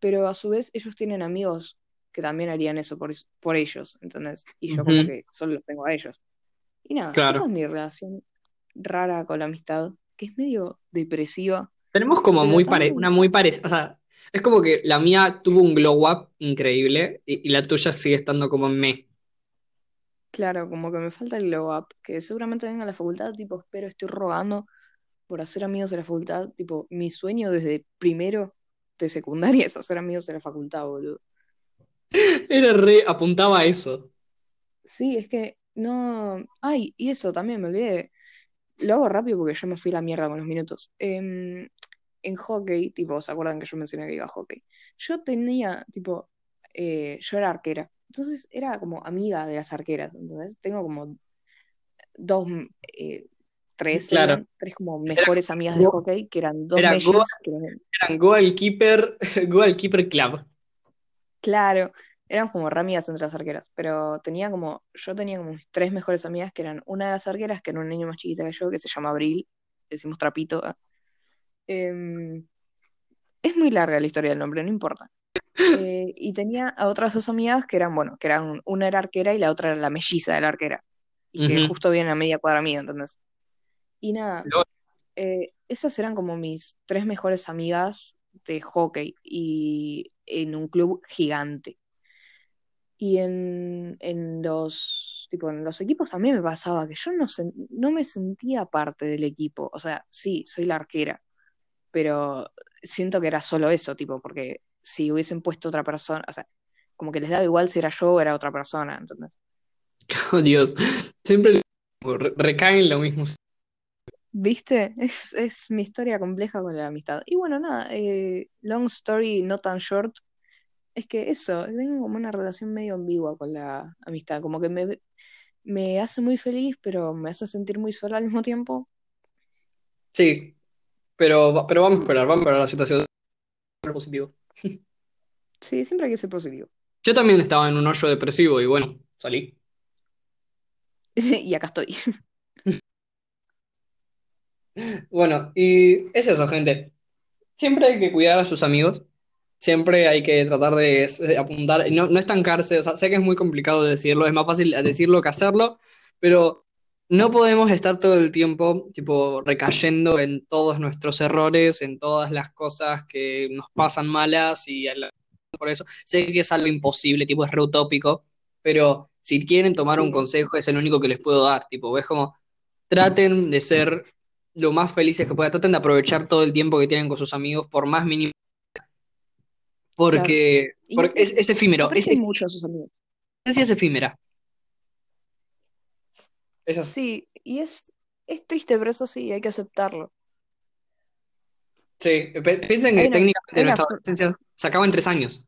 pero a su vez ellos tienen amigos que también harían eso por, por ellos, ¿entendés? Y yo como que solo los tengo a ellos. Y nada, esa claro. es mi relación rara con la amistad, que es medio depresiva, Tenemos como muy pare, una muy parecida, o sea, es como que la mía tuvo un glow up increíble y, y la tuya sigue estando como en me. claro, como que me falta el glow up, que seguramente venga a la facultad, tipo, espero, estoy rogando por hacer amigos de la facultad, tipo, mi sueño desde primero de secundaria es hacer amigos de la facultad, boludo. Era re, apuntaba a eso. Sí, es que no. Ay, y eso también me olvidé. Lo hago rápido porque yo me fui a la mierda con los minutos. Em, en hockey, tipo, ¿se acuerdan que yo mencioné que iba a hockey? Yo tenía, tipo, eh, yo era arquera. Entonces era como amiga de las arqueras. Entonces tengo como dos, eh, tres, Claro. tres como Era, mejores amigas de hockey, que eran dos era Goa, mellas, que eran- eran Goalkeeper, Goalkeeper Club. claro, eran como re amigas entre las arqueras, pero tenía como, yo tenía como mis tres mejores amigas, que eran una de las arqueras, que era una niña más chiquita que yo, que se llama Abril, decimos Trapito. ah. Em, es muy larga la historia del nombre, no importa. Eh, y tenía a otras dos amigas que eran, bueno, que eran, una era arquera y la otra era la melliza de la arquera, y que Ujú. justo viene a media cuadra mía, ¿entendés? Y nada, eh, esas eran como mis tres mejores amigas de hockey y en un club gigante. Y en, en los, tipo, en los equipos a mí me pasaba que yo no, sen- no me sentía parte del equipo. O sea, sí, soy la arquera, pero siento que era solo eso, tipo, porque si hubiesen puesto otra persona, o sea, como que les daba igual si era yo o era otra persona, entonces. Oh, Dios. Siempre re- recae en lo mismo. ¿Viste? Es, es mi historia compleja con la amistad. Y bueno, nada, eh, long story, not tan short, es que eso, tengo como una relación medio ambigua con la amistad, como que me, me hace muy feliz, pero me hace sentir muy sola al mismo tiempo. Sí, pero, pero vamos a mejorar, vamos a mejorar la situación positivo. Sí, siempre hay que ser positivo. Yo también estaba en un hoyo depresivo y bueno, salí. Y acá estoy. Bueno, y es eso, gente. Siempre hay que cuidar a sus amigos. Siempre hay que tratar de eh, apuntar, no, no estancarse. O sea, sé que es muy complicado decirlo, es más fácil decirlo que hacerlo, pero no podemos estar todo el tiempo, tipo, recayendo en todos nuestros errores, en todas las cosas que nos pasan malas y por eso sé que es algo imposible, tipo, es re utópico, pero si quieren tomar un consejo es el único que les puedo dar, tipo, es como traten de ser lo más felices que puedan, traten de aprovechar todo el tiempo que tienen con sus amigos, por más mínimo. Porque, es, es efímero, es, mucho a sus amigos. es, es efímera. Es así. Sí, y es, es triste, pero eso sí, hay que aceptarlo. Sí, piensen que una, técnicamente nuestra adolescencia se acaba en tres años.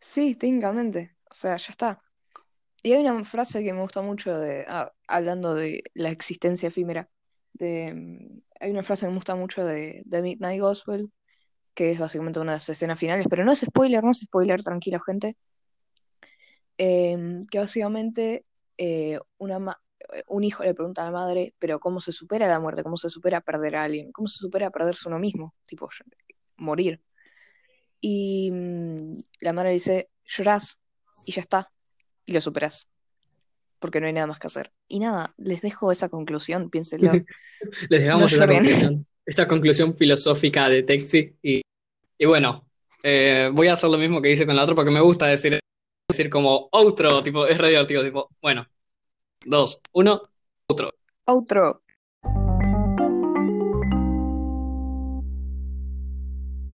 sí, técnicamente, o sea, ya está. Y hay una frase que me gusta mucho de, ah, hablando de la existencia efímera, de, mm, hay una frase que me gusta mucho de, de Midnight Gospel, que es básicamente una de las escenas finales, pero no es spoiler, no es spoiler, tranquilo, gente, em, que básicamente eh, una eh, un hijo le pregunta a la madre, pero ¿cómo se supera la muerte? ¿Cómo se supera perder a alguien? ¿Cómo se supera perderse uno mismo? Tipo, morir. Y mm, la madre dice, llorás y ya está, y lo superás, porque no hay nada más que hacer. Y nada, les dejo esa conclusión, piénsenlo. Les No dejamos esa lloren. conclusión, esa conclusión filosófica de Texi. Y, y bueno, eh, voy a hacer lo mismo que hice con la otra porque me gusta decir, decir como outro, tipo, es re divertido, tipo, bueno, dos, uno, outro. Outro.